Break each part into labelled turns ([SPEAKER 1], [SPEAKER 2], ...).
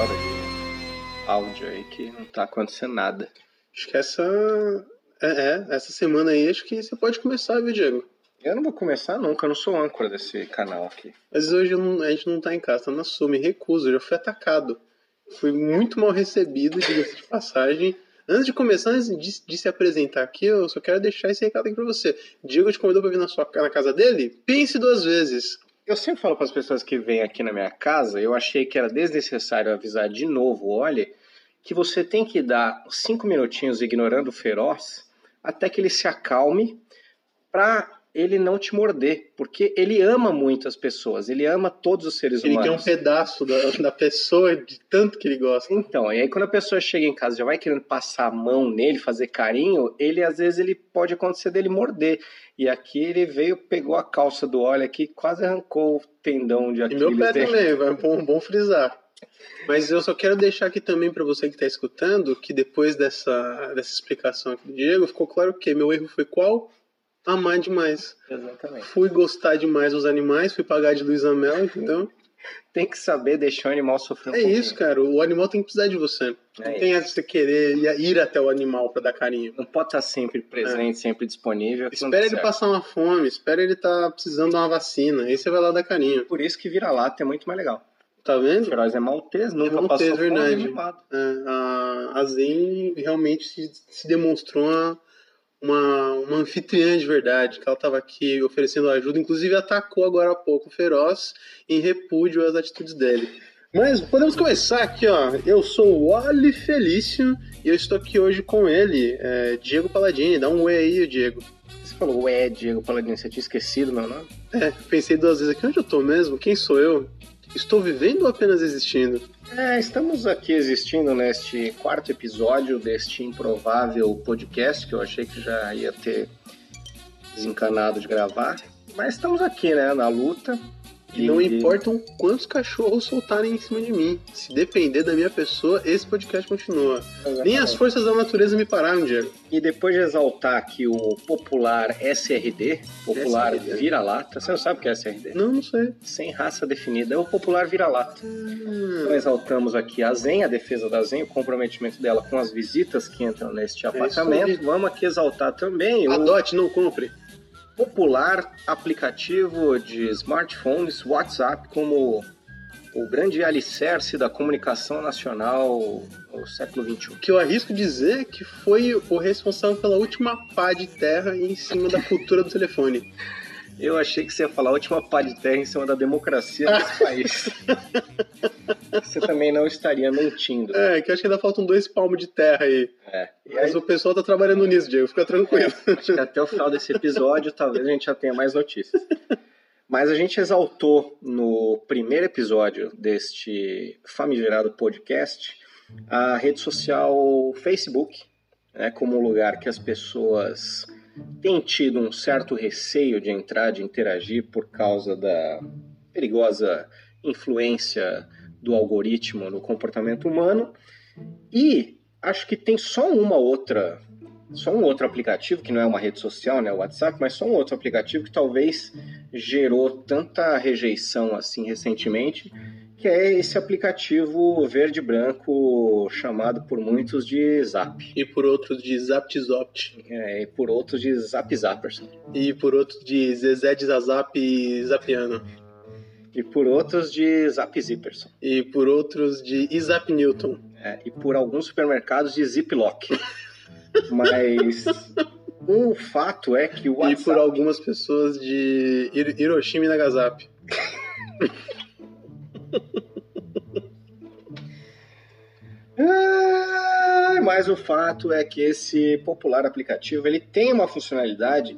[SPEAKER 1] hora de áudio aí que não tá acontecendo nada.
[SPEAKER 2] Acho que essa. É, é, essa semana aí, acho que você pode começar, viu, Diego?
[SPEAKER 1] Eu não vou começar nunca, eu não sou âncora desse canal aqui.
[SPEAKER 2] Mas hoje não, a gente não tá em casa, tá na sua, me recuso, eu já fui atacado. Fui muito mal recebido, diga-se de passagem. Antes de começar, antes de, de, se apresentar aqui, eu só quero deixar esse recado aqui pra você. Diego te convidou pra vir na, sua, na casa dele? Pense duas vezes.
[SPEAKER 1] Eu sempre falo para as pessoas que vêm aqui na minha casa, eu achei que era desnecessário avisar de novo, olha, que você tem que dar cinco minutinhos ignorando o feroz até que ele se acalme para ele não te morder, porque ele ama muitas pessoas, ele ama todos os seres
[SPEAKER 2] ele
[SPEAKER 1] humanos.
[SPEAKER 2] Ele quer um pedaço da, da pessoa de tanto que ele gosta.
[SPEAKER 1] Então, e aí quando a pessoa chega em casa já vai querendo passar a mão nele, fazer carinho, ele às vezes ele pode acontecer dele morder. E aqui ele veio, pegou a calça do óleo aqui, quase arrancou o tendão de Aquiles.
[SPEAKER 2] E meu pé
[SPEAKER 1] dele.
[SPEAKER 2] também, vai bom, bom frisar. Mas eu só quero deixar aqui também para você que está escutando que depois dessa, dessa explicação aqui do Diego, ficou claro que meu erro foi qual? Amar demais.
[SPEAKER 1] Exatamente.
[SPEAKER 2] Fui gostar demais dos animais, fui pagar de Luiz Amel, entendeu?
[SPEAKER 1] tem que saber deixar o animal sofrer um
[SPEAKER 2] É
[SPEAKER 1] pouquinho.
[SPEAKER 2] isso, cara. O animal tem que precisar de você.
[SPEAKER 1] É
[SPEAKER 2] não tem essa de você querer ir até o animal para dar carinho.
[SPEAKER 1] Não pode estar sempre presente, é. sempre disponível.
[SPEAKER 2] Espera ele passar uma fome, espera ele estar tá precisando de uma vacina. Aí você vai lá dar carinho.
[SPEAKER 1] Por isso que vira-lata é muito mais legal.
[SPEAKER 2] Tá vendo?
[SPEAKER 1] O feroz é maltês, nunca
[SPEAKER 2] é maltês,
[SPEAKER 1] passou
[SPEAKER 2] verdade.
[SPEAKER 1] fome.
[SPEAKER 2] É, a, a Zen realmente se, se demonstrou uma uma, uma anfitriã de verdade, que ela estava aqui oferecendo ajuda, inclusive atacou agora há pouco o Feroz em repúdio às atitudes dele. Mas podemos começar aqui, ó. Eu sou o Wally Felício e eu estou aqui hoje com ele, é, Diego Paladini. Dá um oi aí, Diego.
[SPEAKER 1] Você falou ué, Diego Paladini, você tinha esquecido meu nome?
[SPEAKER 2] É, pensei duas vezes aqui, onde eu tô mesmo? Quem sou eu? Estou vivendo ou apenas existindo?
[SPEAKER 1] É, estamos aqui existindo neste quarto episódio deste improvável podcast que eu achei que já ia ter desencanado de gravar. Mas estamos aqui, né, na luta.
[SPEAKER 2] E não importam quantos cachorros soltarem em cima de mim. Se depender da minha pessoa, esse podcast continua. Exatamente. Nem as forças da natureza me pararam, Diego.
[SPEAKER 1] E depois de exaltar aqui o popular SRD, popular vira-lata, você não sabe o que é SRD?
[SPEAKER 2] Não, não sei.
[SPEAKER 1] Sem raça definida, é o popular vira-lata. Hum. Então exaltamos aqui a Zen, a defesa da Zen, o comprometimento dela com as visitas que entram neste apartamento. É Vamos aqui exaltar também
[SPEAKER 2] o... Adote, não compre
[SPEAKER 1] popular aplicativo de smartphones WhatsApp como o grande alicerce da comunicação nacional no século XXI.
[SPEAKER 2] Que eu arrisco dizer que foi o responsável pela última pá de terra em cima da cultura do telefone.
[SPEAKER 1] Eu achei que você ia falar a última pá de terra em cima da democracia desse país. você também não estaria mentindo.
[SPEAKER 2] É, que eu acho que ainda faltam dois palmos de terra aí.
[SPEAKER 1] É.
[SPEAKER 2] Mas aí... o pessoal tá trabalhando nisso, Diego, fica tranquilo.
[SPEAKER 1] É, acho que até o final desse episódio talvez a gente já tenha mais notícias. Mas a gente exaltou no primeiro episódio deste famigerado podcast a rede social Facebook, né, como um lugar que as pessoas tem tido um certo receio de entrar, de interagir por causa da perigosa influência do algoritmo no comportamento humano. E acho que tem só uma outra, só um outro aplicativo que não é uma rede social, né, o WhatsApp, mas só um outro aplicativo que talvez gerou tanta rejeição assim recentemente que é esse aplicativo verde branco chamado por muitos de Zap.
[SPEAKER 2] E por outros de ZapTzopt.
[SPEAKER 1] É, e por outros de Zap Zapperson.
[SPEAKER 2] E por outros de Zezé de Zazap Zapiano.
[SPEAKER 1] E por outros de Zap Zipperson.
[SPEAKER 2] E por outros de Isap Newton.
[SPEAKER 1] É, e por alguns supermercados de Ziplock. Mas o fato é que o WhatsApp...
[SPEAKER 2] E por algumas pessoas de Hiroshima e Nagasaki.
[SPEAKER 1] mas o fato é que esse popular aplicativo ele tem uma funcionalidade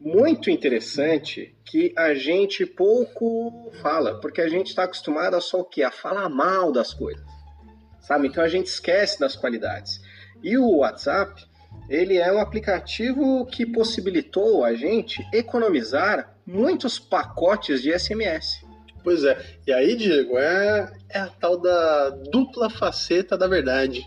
[SPEAKER 1] muito interessante que a gente pouco fala, porque a gente está acostumado a só o quê? A falar mal das coisas, sabe? Então a gente esquece das qualidades. E o WhatsApp, ele é um aplicativo que possibilitou a gente economizar muitos pacotes de SMS.
[SPEAKER 2] Pois é. E aí, Diego, é, é a tal da dupla faceta da verdade.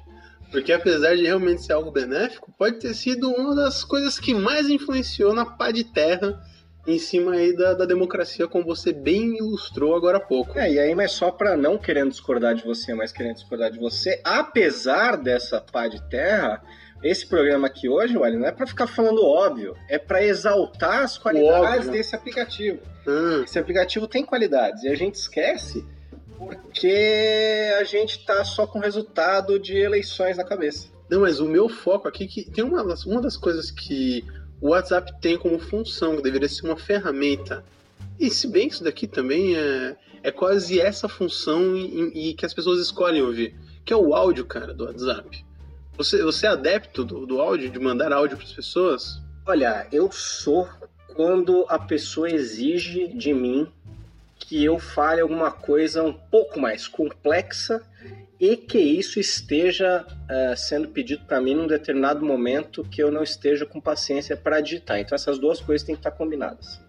[SPEAKER 2] Porque apesar de realmente ser algo benéfico, pode ter sido uma das coisas que mais influenciou na pá de terra em cima aí da, da democracia, como você bem ilustrou agora há pouco.
[SPEAKER 1] É, e aí, mas só para não querendo discordar de você, mas querendo discordar de você, apesar dessa pá de terra, esse programa aqui hoje, olha, não é para ficar falando óbvio, é para exaltar as qualidades desse aplicativo.
[SPEAKER 2] Ah,
[SPEAKER 1] Esse aplicativo tem qualidades e a gente esquece porque a gente tá só com resultado de eleições na cabeça.
[SPEAKER 2] Não, mas o meu foco aqui que tem uma uma das coisas que o WhatsApp tem como função, que deveria ser uma ferramenta. E se bem isso daqui também é, é quase essa função e, e que as pessoas escolhem ouvir, que é o áudio, cara, do WhatsApp. Você, você é adepto do, do áudio, de mandar áudio para as pessoas?
[SPEAKER 1] Olha, eu sou quando a pessoa exige de mim que eu fale alguma coisa um pouco mais complexa e que isso esteja eh, sendo pedido para mim num determinado momento que eu não esteja com paciência para digitar. Então essas duas coisas têm que estar combinadas.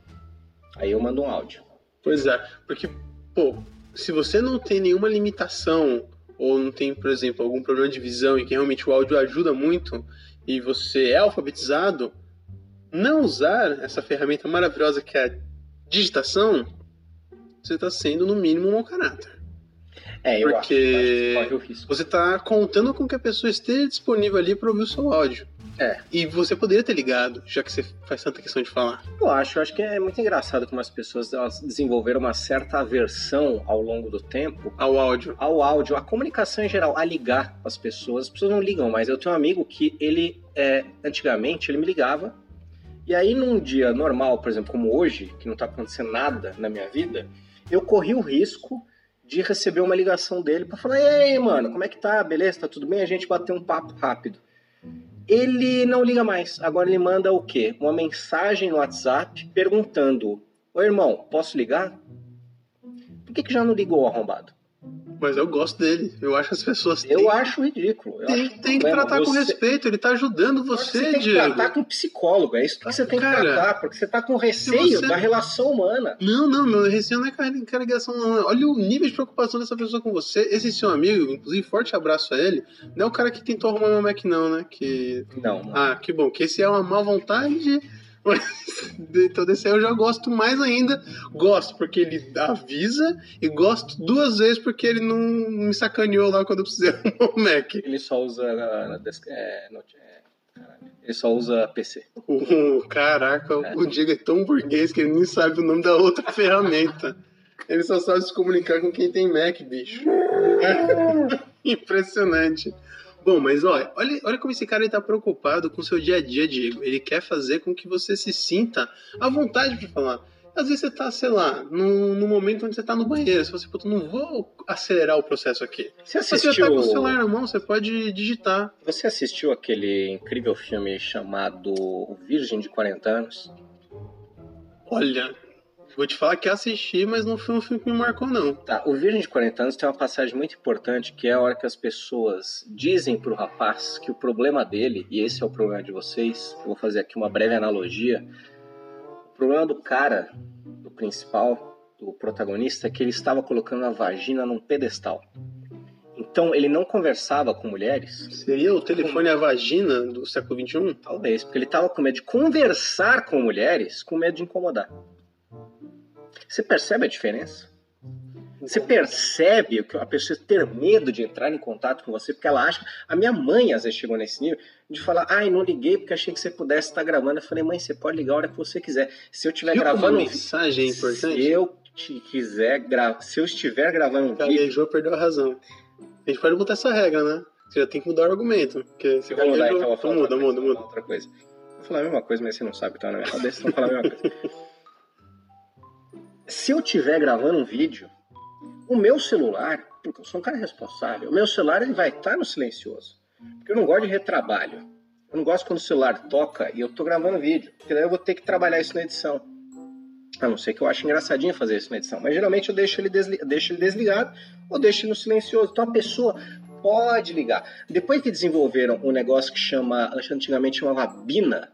[SPEAKER 1] Aí eu mando um áudio.
[SPEAKER 2] Pois é, porque, pô, se você não tem nenhuma limitação, ou não tem, por exemplo, algum problema de visão e que realmente o áudio ajuda muito, e você é alfabetizado, não usar essa ferramenta maravilhosa que é a digitação, você está sendo, no mínimo, um mau caráter.
[SPEAKER 1] É, eu
[SPEAKER 2] Porque-
[SPEAKER 1] acho, que.
[SPEAKER 2] Você está contando com que a pessoa esteja disponível ali para ouvir o seu áudio.
[SPEAKER 1] É.
[SPEAKER 2] E você poderia ter ligado, já que você faz tanta questão de falar.
[SPEAKER 1] Eu acho, eu acho que é muito engraçado como as pessoas elas desenvolveram uma certa aversão ao longo do tempo
[SPEAKER 2] Ao áudio.
[SPEAKER 1] ao áudio, à comunicação em geral, a ligar com as pessoas. As pessoas não ligam mais. Eu tenho um amigo que ele, é, antigamente, ele me ligava. E aí, num dia normal, por exemplo, como hoje, que não tá acontecendo nada na minha vida, eu corri o risco de receber uma ligação dele pra falar: E aí, mano, como é que tá? Beleza? Tá tudo bem? A gente bater um papo rápido. Ele não liga mais. Agora ele manda o quê? Uma mensagem no WhatsApp perguntando: Ô irmão, posso ligar? Por que, que já não ligou, arrombado?
[SPEAKER 2] Mas eu gosto dele. Eu acho que as pessoas
[SPEAKER 1] Eu
[SPEAKER 2] têm,
[SPEAKER 1] acho ridículo. Eu
[SPEAKER 2] tem,
[SPEAKER 1] acho um
[SPEAKER 2] tem que tratar com
[SPEAKER 1] Você-
[SPEAKER 2] respeito. Ele tá ajudando
[SPEAKER 1] Você
[SPEAKER 2] você,
[SPEAKER 1] tem que
[SPEAKER 2] Diego.
[SPEAKER 1] tratar com um psicólogo, é isso que você tem que
[SPEAKER 2] Cara,
[SPEAKER 1] tratar, porque você tá com receio
[SPEAKER 2] você-
[SPEAKER 1] da relação humana.
[SPEAKER 2] Não, não, meu receio não é car- carregação, não. Olha o nível de preocupação dessa pessoa com você. Esse seu amigo, inclusive, forte abraço a ele. Não é o cara que tentou arrumar meu Mac, não, né? Que.
[SPEAKER 1] Não, não.
[SPEAKER 2] Ah, que bom, que esse é uma má vontade. Mas, então desse aí eu já gosto mais ainda. Gosto porque ele avisa e gosto duas vezes porque ele não me sacaneou lá quando eu precisei arrumar o Mac.
[SPEAKER 1] Ele só usa. uh, desk- é, note- é, caralho. ele só usa PC.
[SPEAKER 2] Uh, caraca, o Diego é tão burguês que ele nem sabe o nome da outra ferramenta. Ele só sabe se comunicar com quem tem Mac, bicho. Impressionante. Bom, mas olha, olha, olha como esse cara está preocupado com o seu dia a dia, Diego. Ele quer fazer com que você se sinta à vontade para falar. Às vezes você tá, sei lá, no, no momento onde você tá no banheiro. Você fala assim, puta, não vou acelerar o processo aqui.
[SPEAKER 1] Você
[SPEAKER 2] Mas você
[SPEAKER 1] assistiu,
[SPEAKER 2] tá com o celular na mão, você pode digitar.
[SPEAKER 1] você assistiu aquele incrível filme chamado Virgem de 40 anos?
[SPEAKER 2] Olha, vou te falar que assisti, mas não foi um filme que me marcou, não.
[SPEAKER 1] Tá, o Virgem de 40 anos tem uma passagem muito importante que é a hora que as pessoas dizem pro rapaz que o problema dele, e esse é o problema de vocês, eu vou fazer aqui uma breve analogia. O problema do cara, do principal, do protagonista, é que ele estava colocando a vagina num pedestal. Então ele não conversava com mulheres,
[SPEAKER 2] Seria o telefone à vagina do século XXI?
[SPEAKER 1] talvez, porque ele estava com medo de conversar com mulheres, com medo de incomodar. Você percebe a diferença? Você percebe que a pessoa ter medo de entrar em contato com você porque ela acha. A minha mãe às vezes chegou nesse nível de falar: ai, não liguei porque achei que você pudesse estar gravando. Eu falei: mãe, você pode ligar a hora que você quiser. Se eu estiver gravando
[SPEAKER 2] a
[SPEAKER 1] um
[SPEAKER 2] mensagem é importante?
[SPEAKER 1] Se eu te quiser gra... se eu estiver gravando um vídeo,
[SPEAKER 2] Gaguejou, perdeu a razão. A gente pode botar essa regra, né? Você já tem que mudar o argumento. Porque você
[SPEAKER 1] eu vou mudar então, eu vou falar
[SPEAKER 2] muda, muda, muda.
[SPEAKER 1] outra coisa. Vou falar a mesma coisa, mas você não sabe tá na minha cabeça, então falar a mesma coisa. Se eu estiver gravando um vídeo, o meu celular, porque eu sou um cara responsável, o meu celular ele vai estar no silencioso. Porque eu não gosto de retrabalho. Eu não gosto quando o celular toca e eu tô gravando vídeo, porque daí eu vou ter que trabalhar isso na edição. A não ser que eu ache engraçadinho fazer isso na edição, mas geralmente eu deixo ele, desli deixo ele desligado ou deixo ele no silencioso. Então a pessoa pode ligar. Depois que desenvolveram um negócio que chama, antigamente chamava Bina,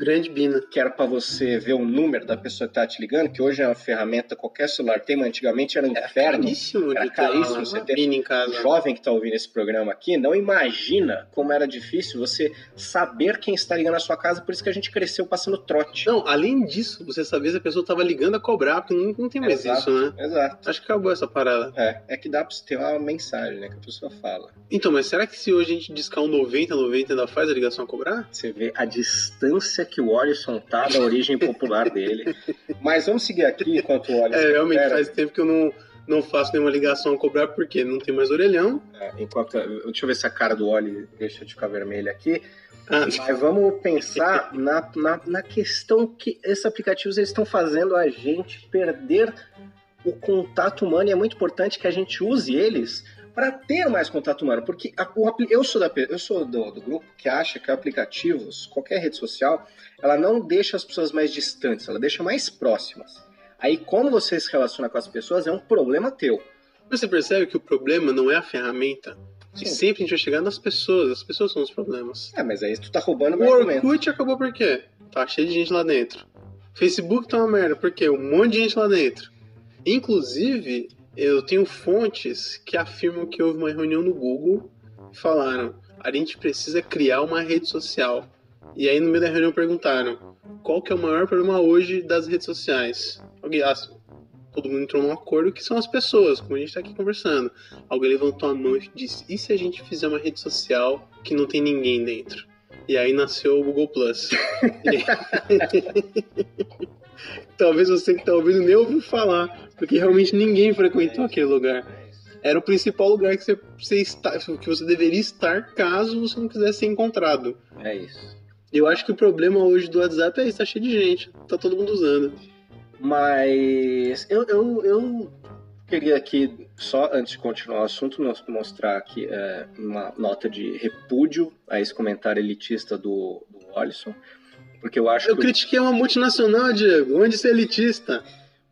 [SPEAKER 2] Grande Bina.
[SPEAKER 1] que era para você ver o número da pessoa que tá te ligando, que hoje é uma ferramenta, qualquer celular tem, mas antigamente era um inferno.
[SPEAKER 2] Caríssimo
[SPEAKER 1] Era caríssimo você ter-
[SPEAKER 2] Bina em
[SPEAKER 1] O
[SPEAKER 2] casa.
[SPEAKER 1] jovem que está ouvindo esse programa aqui não imagina como era difícil você saber quem está ligando na sua casa, por isso que a gente cresceu passando trote.
[SPEAKER 2] Não, além disso, você sabia se a pessoa tava ligando a cobrar, porque não, não tem mais
[SPEAKER 1] Exato.
[SPEAKER 2] isso, né?
[SPEAKER 1] Exato.
[SPEAKER 2] Acho que acabou essa parada.
[SPEAKER 1] É, é que dá pra você ter uma mensagem, né, que a pessoa fala.
[SPEAKER 2] Então, mas será que se hoje a gente discar um 90, 90 ainda faz a ligação a cobrar?
[SPEAKER 1] Você vê a distância que o Alisson tá da origem popular dele. Mas vamos seguir aqui enquanto o Alisson
[SPEAKER 2] É, realmente
[SPEAKER 1] recupera.
[SPEAKER 2] faz tempo que eu não, não faço nenhuma ligação a cobrar, porque não tem mais orelhão.
[SPEAKER 1] É, enquanto, deixa eu ver se a cara do Oli deixa de ficar vermelha aqui.
[SPEAKER 2] Ah,
[SPEAKER 1] Mas vamos pensar na, na, na questão que esses aplicativos eles estão fazendo a gente perder o contato humano e é muito importante que a gente use eles para ter mais contato humano, porque a- o eu sou, da, eu sou do, do grupo que acha que aplicativos, qualquer rede social, ela não deixa as pessoas mais distantes, ela deixa mais próximas. Aí, como você se relaciona com as pessoas, é um problema teu.
[SPEAKER 2] Você percebe que o problema não é a ferramenta. E
[SPEAKER 1] Sim.
[SPEAKER 2] sempre a gente vai chegar nas pessoas. As pessoas são os problemas.
[SPEAKER 1] É, mas aí tu tá roubando
[SPEAKER 2] O
[SPEAKER 1] meu argumento.
[SPEAKER 2] Orkut acabou por quê? Tá cheio de gente lá dentro. Facebook tá uma merda, por quê? Um monte de gente lá dentro. Inclusive, eu tenho fontes que afirmam que houve uma reunião no Google e falaram: a gente precisa criar uma rede social. E aí no meio da reunião perguntaram: qual que é o maior problema hoje das redes sociais? Alguém, ah, todo mundo entrou num acordo que são as pessoas, como a gente tá aqui conversando. Alguém levantou a mão e disse: e se a gente fizer uma rede social que não tem ninguém dentro? E aí nasceu o Google Plus. Talvez você que tá ouvindo nem ouviu falar, porque realmente ninguém frequentou aquele lugar. Era o principal lugar que você, você está, que você deveria estar caso você não quisesse ser encontrado.
[SPEAKER 1] É isso.
[SPEAKER 2] Eu acho que o problema hoje do WhatsApp é isso, tá cheio de gente, tá todo mundo usando.
[SPEAKER 1] Mas eu, eu, eu queria aqui, só antes de continuar o assunto, mostrar aqui é, uma nota de repúdio a esse comentário elitista do, do Alisson. Porque eu acho
[SPEAKER 2] Eu
[SPEAKER 1] que o-
[SPEAKER 2] critiquei uma multinacional, Diego, onde ser elitista.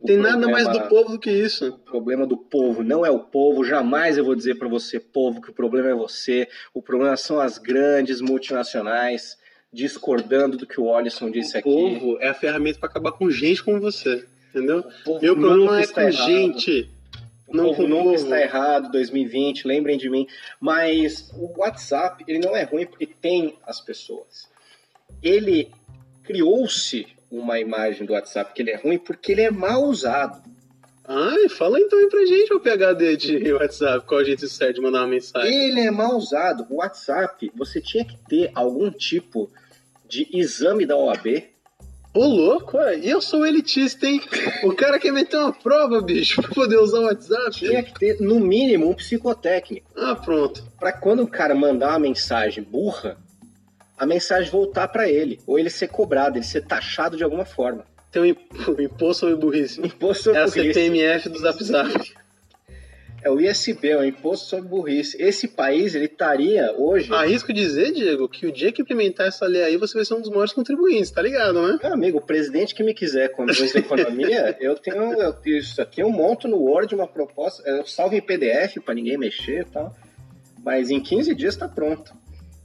[SPEAKER 1] o
[SPEAKER 2] Tem nada
[SPEAKER 1] problema-
[SPEAKER 2] mais do povo do que isso.
[SPEAKER 1] O problema do povo não é o povo, jamais eu vou dizer para você, povo, que o problema é você. O problema são as grandes multinacionais discordando do que o Alisson disse
[SPEAKER 2] o
[SPEAKER 1] aqui.
[SPEAKER 2] povo é a ferramenta pra acabar com gente como você, entendeu?
[SPEAKER 1] O
[SPEAKER 2] Meu problema é com
[SPEAKER 1] errado.
[SPEAKER 2] gente.
[SPEAKER 1] O
[SPEAKER 2] Não
[SPEAKER 1] povo
[SPEAKER 2] o
[SPEAKER 1] nunca está errado, 2020, lembrem de mim. Mas o WhatsApp, ele não é ruim porque tem as pessoas. Ele criou-se uma imagem do WhatsApp que ele é ruim porque ele é mal usado.
[SPEAKER 2] Ai, fala então aí pra gente o PHD de WhatsApp, qual a gente certo de mandar uma mensagem.
[SPEAKER 1] Ele é mal usado. O WhatsApp, você tinha que ter algum tipo de exame da OAB.
[SPEAKER 2] Ô, louco, e eu sou elitista, hein? O cara quer meter uma prova, bicho, pra poder usar o WhatsApp.
[SPEAKER 1] Tinha que ter, no mínimo, um psicotécnico.
[SPEAKER 2] Ah, pronto.
[SPEAKER 1] Pra quando o cara mandar uma mensagem burra, a mensagem voltar pra ele. Ou ele ser cobrado, ele ser taxado de alguma forma.
[SPEAKER 2] Tem imp- um imposto sobre burrice.
[SPEAKER 1] Imposto
[SPEAKER 2] É a
[SPEAKER 1] sobre burrice.
[SPEAKER 2] CPMF do Zap Zap.
[SPEAKER 1] É o ISB, é o Imposto sobre Burrice. Esse país, ele estaria hoje...
[SPEAKER 2] Arrisco dizer, Diego, que o dia que implementar essa lei aí, você vai ser um dos maiores contribuintes, tá ligado, né?
[SPEAKER 1] Meu amigo, o presidente que me quiser ministro da Economia, eu tenho eu- isso aqui, eu monto no Word uma proposta, eu salvo em PDF para ninguém mexer e tal, mas em 15 dias está pronto.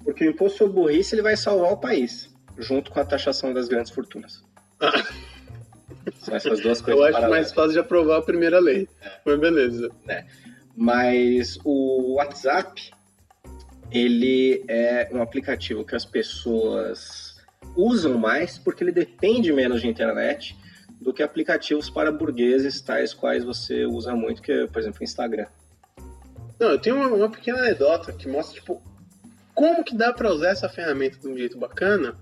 [SPEAKER 1] Porque o imposto sobre burrice ele vai salvar o país, junto com a taxação das grandes fortunas. São essas duas coisas
[SPEAKER 2] Eu acho
[SPEAKER 1] paralelas.
[SPEAKER 2] mais fácil de aprovar a primeira lei. Mas beleza.
[SPEAKER 1] Mas o WhatsApp, ele é um aplicativo que as pessoas usam mais porque ele depende menos de internet do que aplicativos para burgueses, tais quais você usa muito, que é, por exemplo, o Instagram.
[SPEAKER 2] Não, eu tenho uma, uma pequena anedota que mostra, tipo, como que dá pra usar essa ferramenta de um jeito bacana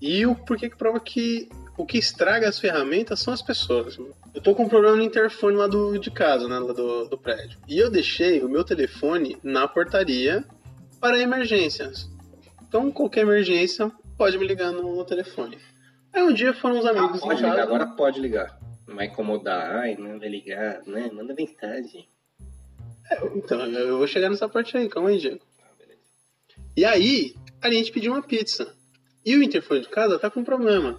[SPEAKER 2] e o porquê que prova que o que estraga as ferramentas são as pessoas. Eu tô com um problema no interfone lá do, de casa, né, lá do, do prédio. E eu deixei o meu telefone na portaria para emergências. Então, qualquer emergência, pode me ligar no, no telefone. Aí um dia foram uns amigos em
[SPEAKER 1] pode
[SPEAKER 2] casa.
[SPEAKER 1] ligar, agora pode ligar. Não vai incomodar, ai, não vai ligar, né? Manda mensagem.
[SPEAKER 2] Então, eu vou chegar nessa parte aí, calma aí, Diego. E aí, a gente pediu uma pizza. E o interfone de casa tá com um problema.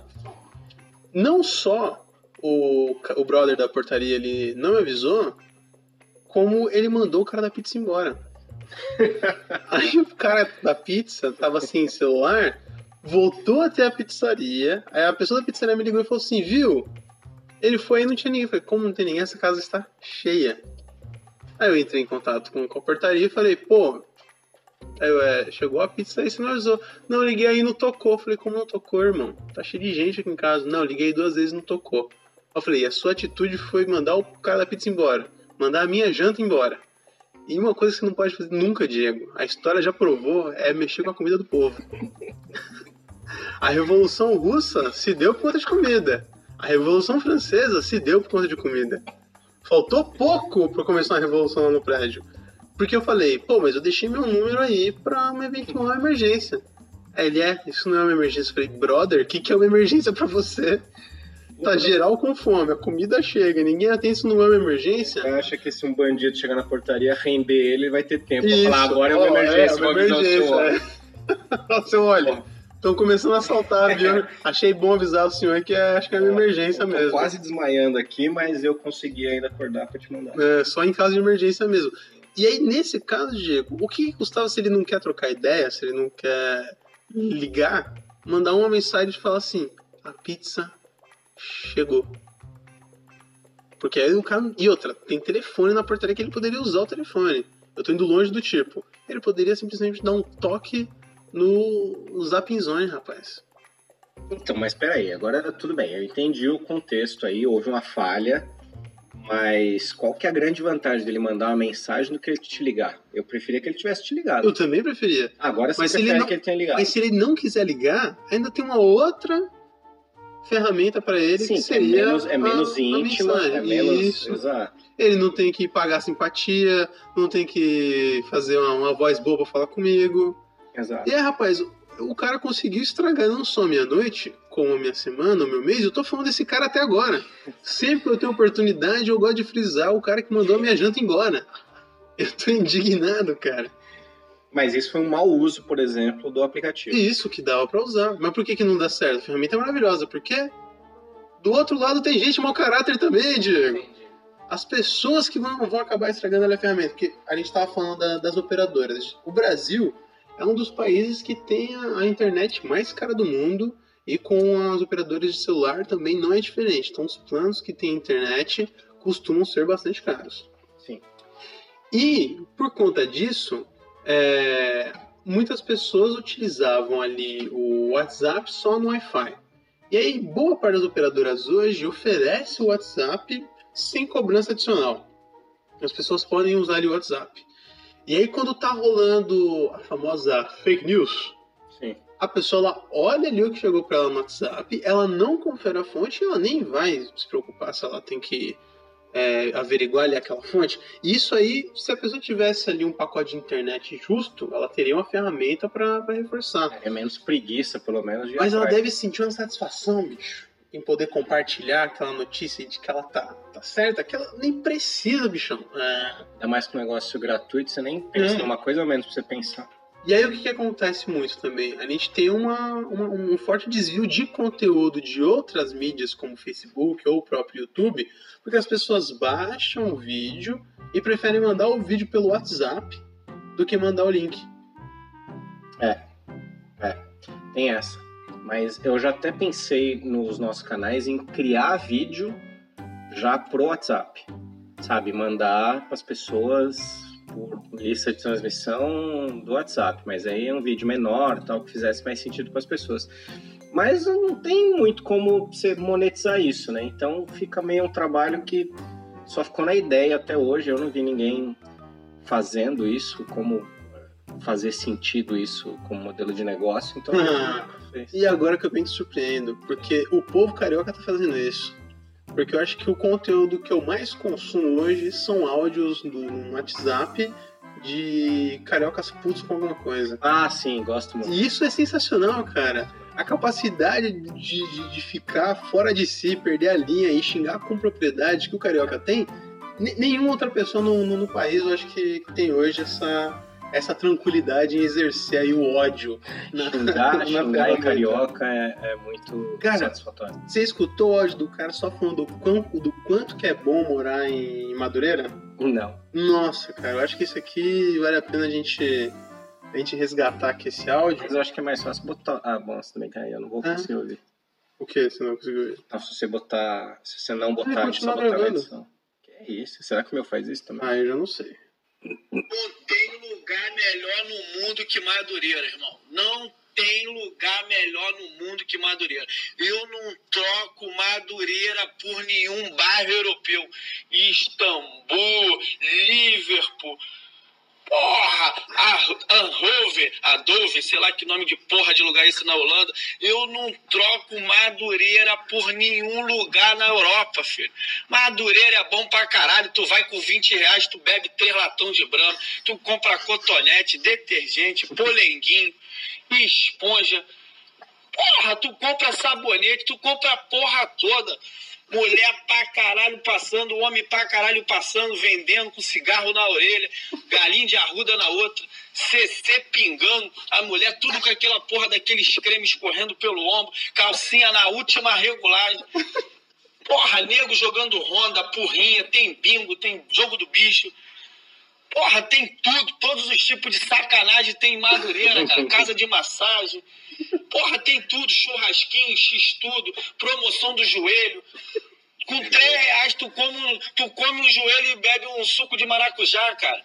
[SPEAKER 2] Não só o, o brother da portaria ele não me avisou, como ele mandou o cara da pizza embora. aí o cara da pizza tava sem celular voltou até a pizzaria. Aí a pessoa da pizzaria me ligou e falou assim: Viu? Ele foi e não tinha ninguém. Eu falei: Como não tem ninguém? Essa casa está cheia. Aí eu entrei em contato com a portaria e falei: Pô. Aí é, chegou a pizza aí, você não liguei aí não tocou. Falei: Como não tocou, irmão? Tá cheio de gente aqui em casa. Não, liguei duas vezes não tocou. Eu falei: A sua atitude foi mandar o cara da pizza embora. Mandar a minha janta embora. E uma coisa que você não pode fazer nunca, Diego, a história já provou, é mexer com a comida do povo. A Revolução Russa se deu por conta de comida. A Revolução Francesa se deu por conta de comida. Faltou pouco para começar a revolução lá no prédio. Porque eu falei, pô, mas eu deixei meu número aí pra uma eventual emergência. Aí ele é, isso não é uma emergência. Eu falei, brother, o que, que é uma emergência para você? Tá geral com fome, a comida chega, ninguém atende isso não é uma emergência.
[SPEAKER 1] Você acha que se um bandido chegar na portaria, render ele, vai ter tempo
[SPEAKER 2] Isso.
[SPEAKER 1] pra falar agora é uma
[SPEAKER 2] Ó,
[SPEAKER 1] emergência,
[SPEAKER 2] é uma emergência, é. Você olha, estão começando a assaltar, viu? Achei bom avisar o senhor que é, acho que é uma emergência mesmo.
[SPEAKER 1] quase desmaiando aqui, mas eu consegui ainda acordar pra te mandar.
[SPEAKER 2] É, só em caso de emergência mesmo. E aí, nesse caso, Diego, o que custava se ele não quer trocar ideia, se ele não quer ligar, mandar uma mensagem e falar assim: a pizza chegou. Porque aí o cara. E outra, tem telefone na portaria que ele poderia usar o telefone. Eu tô indo longe do tipo. Ele poderia simplesmente dar um toque no, no rapaz.
[SPEAKER 1] Então, mas peraí, agora tudo bem, eu entendi o contexto aí, houve uma falha, mas qual que é a grande vantagem dele mandar uma mensagem do que ele te ligar? Eu preferia que ele tivesse te ligado.
[SPEAKER 2] Eu também preferia.
[SPEAKER 1] Agora você
[SPEAKER 2] Mas se ele
[SPEAKER 1] prefere
[SPEAKER 2] não-
[SPEAKER 1] que ele tenha ligado.
[SPEAKER 2] Mas se ele não quiser ligar, ainda tem uma outra ferramenta para ele
[SPEAKER 1] Sim,
[SPEAKER 2] que
[SPEAKER 1] é
[SPEAKER 2] seria
[SPEAKER 1] menos, é menos
[SPEAKER 2] a- a
[SPEAKER 1] íntima,
[SPEAKER 2] mensagem.
[SPEAKER 1] é menos.
[SPEAKER 2] Isso.
[SPEAKER 1] Exato.
[SPEAKER 2] Ele não tem que pagar simpatia, não tem que fazer uma, uma voz boa pra falar comigo.
[SPEAKER 1] Exato.
[SPEAKER 2] E aí, rapaz, o, cara conseguiu estragar não só a minha noite, como a minha semana, o meu mês. Eu tô falando desse cara até agora. Sempre que eu tenho oportunidade, eu gosto de frisar o cara que mandou a minha janta embora. Eu tô indignado, cara.
[SPEAKER 1] Mas isso foi um mau uso, por exemplo, do aplicativo.
[SPEAKER 2] E isso que dava pra usar. Mas por que, que não dá certo? A ferramenta é maravilhosa. Porque do outro lado tem gente mau caráter também, Diego. As pessoas que vão, vão acabar estragando a ferramenta. Porque a gente tava falando da- das operadoras. O Brasil é um dos países que tem a, a internet mais cara do mundo. E com as operadoras de celular também não é diferente. Então os planos que tem internet costumam ser bastante caros.
[SPEAKER 1] Sim.
[SPEAKER 2] E por conta disso, é, muitas pessoas utilizavam ali o WhatsApp só no Wi-Fi. E aí, boa parte das operadoras hoje oferece o WhatsApp sem cobrança adicional. As pessoas podem usar ali o WhatsApp. E aí, quando tá rolando a famosa fake news,
[SPEAKER 1] Sim.
[SPEAKER 2] a pessoa ela olha ali o que chegou para ela no WhatsApp, ela não confere a fonte, ela nem vai se preocupar se ela tem que é, averiguar ali aquela fonte. E isso aí, se a pessoa tivesse ali um pacote de internet justo, ela teria uma ferramenta para reforçar.
[SPEAKER 1] É menos preguiça, pelo menos.
[SPEAKER 2] Mas ela deve sentir uma satisfação, bicho, em poder compartilhar aquela notícia de que ela tá, tá certa, que ela nem precisa, bichão. É.
[SPEAKER 1] Ainda mais que um negócio gratuito, você nem pensa
[SPEAKER 2] É.
[SPEAKER 1] numa coisa ou menos pra você pensar.
[SPEAKER 2] E aí o que, que acontece muito também? A gente tem uma, uma- um forte desvio de conteúdo de outras mídias como Facebook ou o próprio YouTube, porque as pessoas baixam o vídeo e preferem mandar o vídeo pelo WhatsApp do que mandar o link.
[SPEAKER 1] Tem essa. Mas eu já até pensei nos nossos canais em criar vídeo já pro WhatsApp. Sabe? Mandar pras pessoas por lista de transmissão do WhatsApp. Mas aí é um vídeo menor, tal, que fizesse mais sentido para as pessoas. Mas não tem muito como você monetizar isso, né? Então fica meio um trabalho que só ficou na ideia até hoje. Eu não vi ninguém fazendo isso, como fazer sentido isso como modelo de negócio. Então
[SPEAKER 2] E agora que eu bem te surpreendo, porque o povo carioca tá fazendo isso. Porque eu acho que o conteúdo que eu mais consumo hoje são áudios do WhatsApp de cariocas putos com alguma coisa.
[SPEAKER 1] Ah, sim, gosto muito.
[SPEAKER 2] E isso é sensacional, cara. A capacidade de, de, de ficar fora de si, perder a linha e xingar com propriedade que o carioca tem, ne- nenhuma outra pessoa no, no, no país eu acho que tem hoje essa, essa tranquilidade em exercer aí o ódio. Na,
[SPEAKER 1] Xingar,
[SPEAKER 2] na
[SPEAKER 1] xingar em carioca é, é muito
[SPEAKER 2] Cara,
[SPEAKER 1] satisfatório.
[SPEAKER 2] Você escutou o áudio do cara só falando do quanto, do quanto que é bom morar em Madureira?
[SPEAKER 1] Não.
[SPEAKER 2] Nossa, cara, eu acho que isso aqui vale a pena a gente a gente resgatar aqui esse áudio.
[SPEAKER 1] Mas eu acho que é mais fácil botar. Ah, bom, você também tá aí, eu não vou
[SPEAKER 2] Ah.
[SPEAKER 1] conseguir ouvir.
[SPEAKER 2] O que? Você não conseguiu ver?
[SPEAKER 1] Então, se você botar. Se você não botar,
[SPEAKER 2] Ah,
[SPEAKER 1] a gente só botar na
[SPEAKER 2] gravando.
[SPEAKER 1] edição. Que é isso? Será que o meu faz isso também?
[SPEAKER 2] Ah, eu já não sei.
[SPEAKER 3] Não tem lugar melhor no mundo que Madureira, irmão. Não tem lugar melhor no mundo que Madureira. Eu não troco Madureira por nenhum bairro europeu. Istambul, Liverpool. Porra, a Anhover, a Dove, sei lá que nome de porra de lugar é esse na Holanda. Eu não troco Madureira por nenhum lugar na Europa, filho. Madureira é bom pra caralho. Tu vai com 20 reais, tu bebe três latão de branco, tu compra cotonete, detergente, polenguinho, esponja. Porra, tu compra sabonete, tu compra a porra toda. Mulher pra caralho passando, homem pra caralho passando, vendendo com cigarro na orelha, galinha de arruda na outra, CC pingando, a mulher tudo com aquela porra daqueles cremes escorrendo pelo ombro, calcinha na última regulagem. Porra, nego jogando ronda, porrinha, tem bingo, tem jogo do bicho. Porra, tem tudo, todos os tipos de sacanagem tem em Madureira, cara. Casa de massagem. Porra, tem tudo, churrasquinho, x tudo, promoção do joelho. Com três reais tu come, tu come um joelho e bebe um suco de maracujá, cara.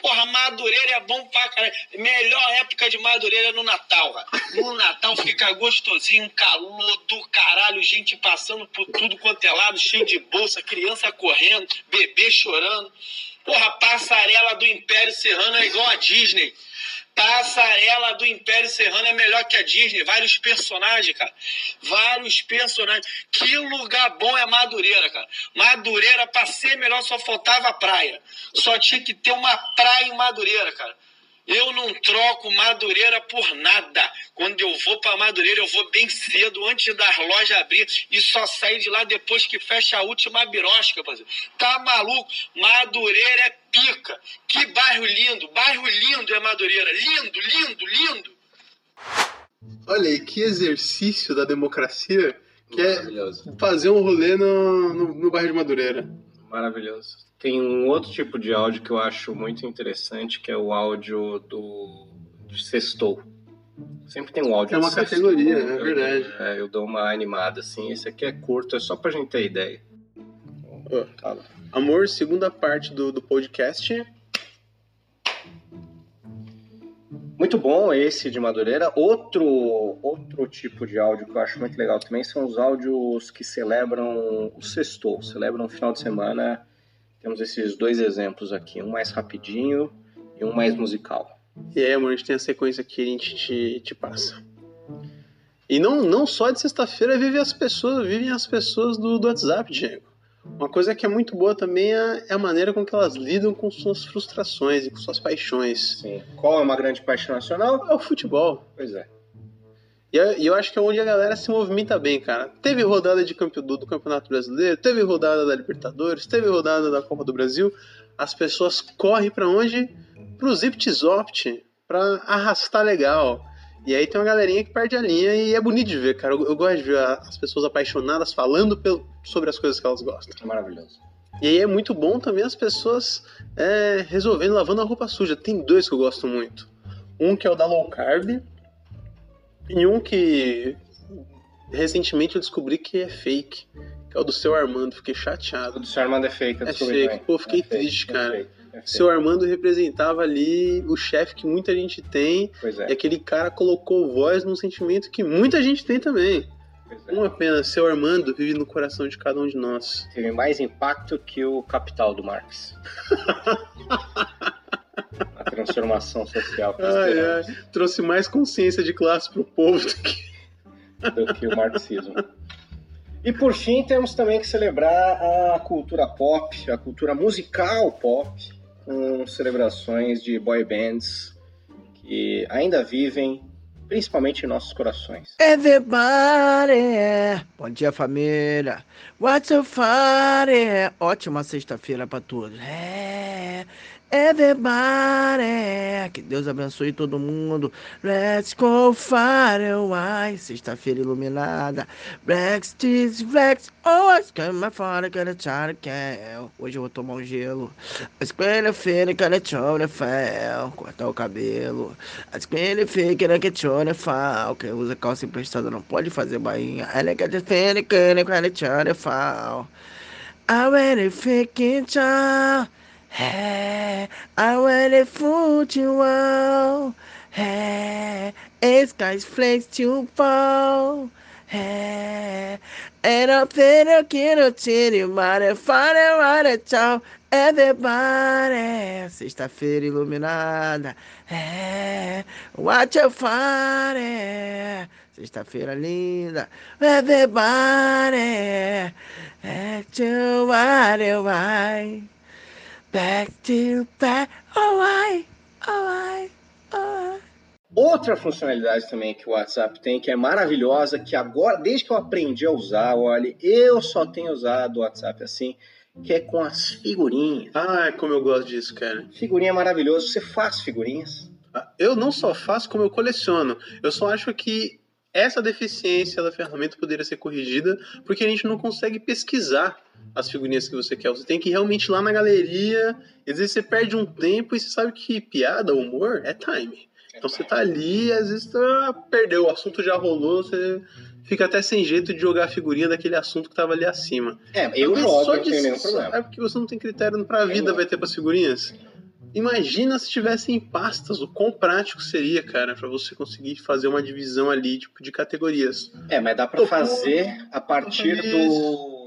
[SPEAKER 3] Porra, Madureira é bom pra caralho. Melhor época de Madureira é no Natal, cara. No Natal fica gostosinho, calor do caralho, gente passando por tudo quanto é lado, cheio de bolsa, criança correndo, bebê chorando. Porra, passarela do Império Serrano é igual a Disney. Passarela do Império Serrano é melhor que a Disney. Vários personagens, cara. Vários personagens. Que lugar bom é Madureira, cara. Madureira, pra ser melhor, só faltava praia. Só tinha que ter uma praia em Madureira, cara. Eu não troco Madureira por nada. Quando eu vou pra Madureira, eu vou bem cedo, antes das lojas abrir, e só sair de lá depois que fecha a última birosca, parceiro. Tá maluco? Madureira é pica. Que bairro lindo. Bairro lindo é Madureira. Lindo, lindo, lindo.
[SPEAKER 2] Olha aí, que exercício da democracia que é fazer um rolê no, no, no bairro de Madureira.
[SPEAKER 1] Maravilhoso. Tem um outro tipo de áudio que eu acho muito interessante, que é o áudio do de sextou. Sempre tem um áudio
[SPEAKER 2] É uma
[SPEAKER 1] sextou,
[SPEAKER 2] categoria, é verdade.
[SPEAKER 1] Eu, é, eu dou uma animada, assim. Esse aqui é curto, é só pra gente ter ideia.
[SPEAKER 2] Ó,
[SPEAKER 1] Tá.
[SPEAKER 2] Amor, segunda parte do, do podcast.
[SPEAKER 1] Muito bom esse de Madureira. Outro, outro tipo de áudio que eu acho muito legal também são os áudios que celebram o sextou, celebram o final de semana. Temos esses dois exemplos aqui, um mais rapidinho e um mais musical.
[SPEAKER 2] E aí, amor, a gente tem a sequência que a gente te, te passa. E não, não só de sexta-feira vivem as pessoas, vivem as pessoas do, do WhatsApp, Diego. Uma coisa que é muito boa também é, é a maneira com que elas lidam com suas frustrações e com suas paixões.
[SPEAKER 1] Sim. Qual é uma grande paixão nacional?
[SPEAKER 2] É o futebol.
[SPEAKER 1] Pois é.
[SPEAKER 2] E eu, acho que é onde a galera se movimenta bem, cara. Teve rodada de campe, do, Campeonato Brasileiro, teve rodada da Libertadores, teve rodada da Copa do Brasil. As pessoas correm pra onde? Pro Ziptizopt, pra arrastar legal. E aí tem uma galerinha que perde a linha e é bonito de ver, cara. Eu, eu gosto de ver as pessoas apaixonadas falando pel- sobre as coisas que elas gostam.
[SPEAKER 1] É maravilhoso.
[SPEAKER 2] E aí é muito bom também as pessoas é, resolvendo, lavando a roupa suja. Tem dois que eu gosto muito. Um que é o da low carb e um que recentemente eu descobri que é fake. Que é o do seu Armando. Fiquei
[SPEAKER 1] O
[SPEAKER 2] chateado.
[SPEAKER 1] do seu Armando é fake, eu
[SPEAKER 2] É fake.
[SPEAKER 1] também.
[SPEAKER 2] Pô, fiquei
[SPEAKER 1] É fake,
[SPEAKER 2] triste,
[SPEAKER 1] é
[SPEAKER 2] cara.
[SPEAKER 1] fake, é fake.
[SPEAKER 2] Seu Armando representava ali o chefe que muita gente tem.
[SPEAKER 1] Pois
[SPEAKER 2] E
[SPEAKER 1] é,
[SPEAKER 2] aquele cara colocou voz num sentimento que muita gente tem também.
[SPEAKER 1] é.
[SPEAKER 2] Uma pena, seu Armando vive no coração de cada um de nós.
[SPEAKER 1] Teve mais impacto que o Capital do Marx. A transformação social que
[SPEAKER 2] Ai, ai, trouxe mais consciência de classe pro povo do que
[SPEAKER 1] do que o marxismo. E por fim, temos também que celebrar a cultura pop, a cultura musical pop, com celebrações de boy bands que ainda vivem, principalmente em nossos corações.
[SPEAKER 4] Everybody! Bom dia, família! What's so funny? Ótima sexta-feira pra todos. É,
[SPEAKER 3] Everybody, que Deus abençoe todo mundo. Let's go far away. Sexta-feira iluminada. Blacks, cheese, blacks. Oh, it's coming my father, gonna try to kill. Hoje eu vou tomar um gelo. As quando feira, gonna try to fail. Cortar o cabelo. As quando feira, gonna try to fail. Quem usa calça emprestada não pode fazer bainha. Ela quer defender, gonna try to fail. I really thinking, child. I you all. Hey, it's guys flakes to fall. Hey, and finna get a titty, mighty fine right tchau. Everybody, sexta-feira iluminada. Hey, watch your fire. Sexta-feira linda. Everybody, é to what vai. Back to back.
[SPEAKER 1] Outra funcionalidade também que o WhatsApp tem, que é maravilhosa, que agora, desde que eu aprendi a usar, olha, eu só tenho usado o WhatsApp assim, que é com as figurinhas.
[SPEAKER 2] Ah, como eu gosto disso, cara.
[SPEAKER 1] Figurinha é maravilhoso. Você faz figurinhas?
[SPEAKER 2] Ah, Eu não só faço, como eu coleciono. Eu só acho que essa deficiência da ferramenta poderia ser corrigida porque a gente não consegue pesquisar as figurinhas que você quer. Você tem que ir realmente ir lá na galeria. Às vezes você perde um tempo e você sabe que piada, humor é time. Então você tá ali, às vezes tá, perdeu, o assunto já rolou, você fica até sem jeito de jogar a figurinha daquele assunto que tava ali acima.
[SPEAKER 1] É, eu
[SPEAKER 2] Mas
[SPEAKER 1] jogo,
[SPEAKER 2] só
[SPEAKER 1] não tenho nenhum problema.
[SPEAKER 2] É porque você não tem critério pra vida, vai ter pras figurinhas. Imagina se tivessem pastas, o quão prático seria, cara, pra você conseguir fazer uma divisão ali, tipo, de categorias.
[SPEAKER 1] É, mas dá pra
[SPEAKER 2] Tô
[SPEAKER 1] fazer a partir do.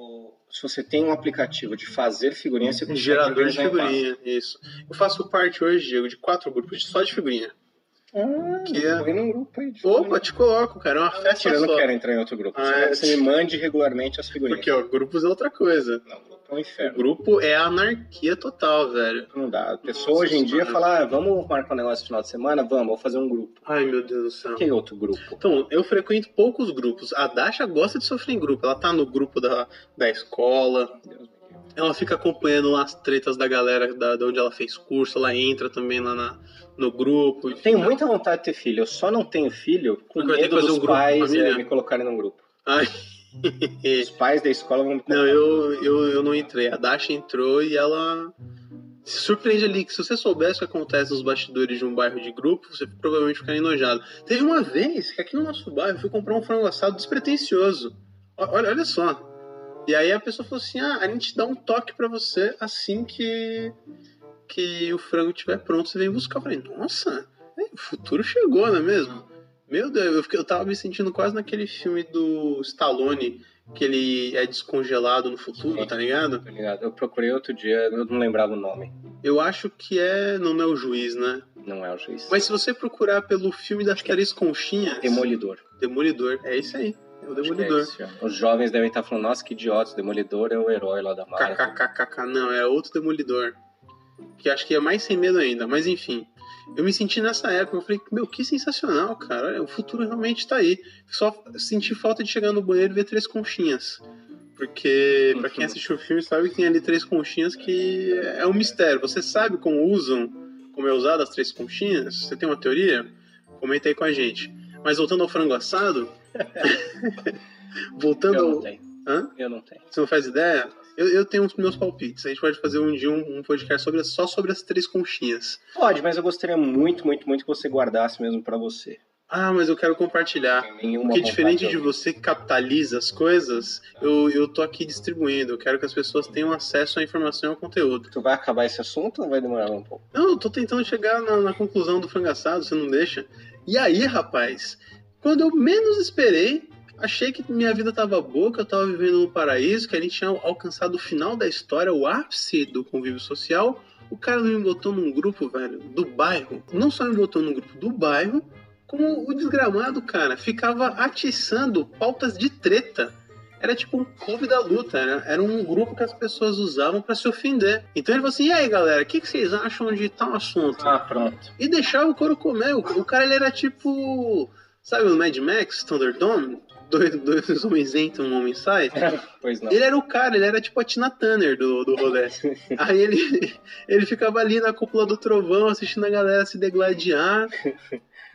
[SPEAKER 1] Se você tem um aplicativo de fazer figurinha, você
[SPEAKER 2] Um gerador de figurinha, isso. Eu faço parte hoje, Diego, de quatro grupos só de figurinha.
[SPEAKER 1] Ah,
[SPEAKER 2] Que é-
[SPEAKER 1] num grupo aí. de
[SPEAKER 2] Opa, te coloco, cara, é uma festa
[SPEAKER 1] Mentira, eu não
[SPEAKER 2] só.
[SPEAKER 1] quero entrar em outro grupo.
[SPEAKER 2] Ah,
[SPEAKER 1] Só
[SPEAKER 2] é?
[SPEAKER 1] você me mande regularmente as figurinhas.
[SPEAKER 2] Porque, ó, grupos é outra coisa.
[SPEAKER 1] Não, grupo é um
[SPEAKER 2] O
[SPEAKER 1] inferno.
[SPEAKER 2] grupo é anarquia total, velho.
[SPEAKER 1] Não dá. A pessoa
[SPEAKER 2] Nossa
[SPEAKER 1] hoje em dia fala, ah, vamos marcar um negócio no final de semana? Vamos, vou fazer um grupo.
[SPEAKER 2] Ai, meu Deus do céu.
[SPEAKER 1] Que outro grupo?
[SPEAKER 2] Então, eu frequento poucos grupos. A Dasha gosta de sofrer em grupo. Ela tá no grupo da, da escola.
[SPEAKER 1] Deus.
[SPEAKER 2] Ela fica acompanhando as tretas da galera da, de onde ela fez curso. Ela entra também lá na- no grupo.
[SPEAKER 1] Eu tenho muita vontade de ter filho. Eu só não tenho filho com
[SPEAKER 2] Porque
[SPEAKER 1] medo
[SPEAKER 2] que fazer
[SPEAKER 1] dos
[SPEAKER 2] um grupo
[SPEAKER 1] pais
[SPEAKER 2] família.
[SPEAKER 1] é, me colocarem num grupo.
[SPEAKER 2] Ai.
[SPEAKER 1] Os pais da escola vão me colocar.
[SPEAKER 2] Não, eu, eu, eu não entrei. A Dasha entrou e ela se surpreende ali. Que se você soubesse o que acontece nos bastidores de um bairro de grupo, você provavelmente ficaria enojado. Teve uma vez que aqui no nosso bairro eu fui comprar um frango assado despretensioso. Olha, olha só. E aí a pessoa falou assim: ah, a gente dá um toque pra você assim que, que o frango estiver pronto, você vem buscar. Eu falei, nossa, é, o futuro chegou, não é mesmo? Meu Deus, eu, fiquei- eu tava me sentindo quase naquele filme do Stallone, que ele é descongelado no futuro,
[SPEAKER 1] Sim.
[SPEAKER 2] tá ligado?
[SPEAKER 1] Tá ligado? Eu procurei outro dia, eu não lembrava o nome.
[SPEAKER 2] Eu acho que é. Não é o juiz, né?
[SPEAKER 1] Não é o juiz.
[SPEAKER 2] Mas se você procurar pelo filme das três conchinhas.
[SPEAKER 1] Demolidor.
[SPEAKER 2] Demolidor. É isso aí. É o
[SPEAKER 1] é
[SPEAKER 2] Demolidor.
[SPEAKER 1] ó. Os jovens devem estar falando, nossa, que idiotas, Demolidor é o herói lá da Marvel.
[SPEAKER 2] KKKKK, não, é outro Demolidor. Que acho que é mais sem medo ainda, mas enfim. Eu me senti nessa época, eu falei, meu, que sensacional, cara. O futuro realmente tá aí. Só senti falta de chegar no banheiro e ver três conchinhas. Porque, pra quem assistiu o filme, sabe que tem ali três conchinhas que é um mistério. Você sabe como usam, como é usado as três conchinhas? Você tem uma teoria? Comenta aí com a gente. Mas voltando ao frango assado. voltando
[SPEAKER 1] Eu
[SPEAKER 2] ao.
[SPEAKER 1] não tenho.
[SPEAKER 2] Hã?
[SPEAKER 1] Eu não tenho.
[SPEAKER 2] Você não faz ideia? Eu, eu tenho os meus palpites. A gente pode fazer um dia um, um podcast sobre, só sobre as três conchinhas.
[SPEAKER 1] Pode, mas eu gostaria muito, muito, muito que você guardasse mesmo pra você.
[SPEAKER 2] Ah, mas eu quero compartilhar. Porque diferente de você que capitaliza as coisas, eu, eu tô aqui distribuindo. Eu quero que as pessoas tenham acesso à informação e ao conteúdo.
[SPEAKER 1] Tu vai acabar esse assunto ou vai demorar um pouco?
[SPEAKER 2] Não, eu tô tentando chegar na, na conclusão do frangaçado, você não deixa. E aí, rapaz, quando eu menos esperei, achei que minha vida tava boa, que eu tava vivendo no paraíso, que a gente tinha alcançado o final da história, o ápice do convívio social. O cara me botou num grupo, velho, do bairro. Não só me botou num grupo do bairro, como o desgramado, cara, ficava atiçando pautas de treta. Era tipo um clube da luta, era, era um grupo que as pessoas usavam pra se ofender. Então ele falou assim: e aí galera, o que, que vocês acham de tal assunto?
[SPEAKER 1] Ah, pronto.
[SPEAKER 2] E deixava o couro comer. O, o cara ele era tipo. Sabe o Mad Max, Thunderdome? dois, dois homens entram, um homem sai?
[SPEAKER 1] Pois não.
[SPEAKER 2] Ele era o cara, ele era tipo a Tina Turner do, do rolê. Aí ele, ele ficava ali na cúpula do trovão, assistindo a galera se degladiar.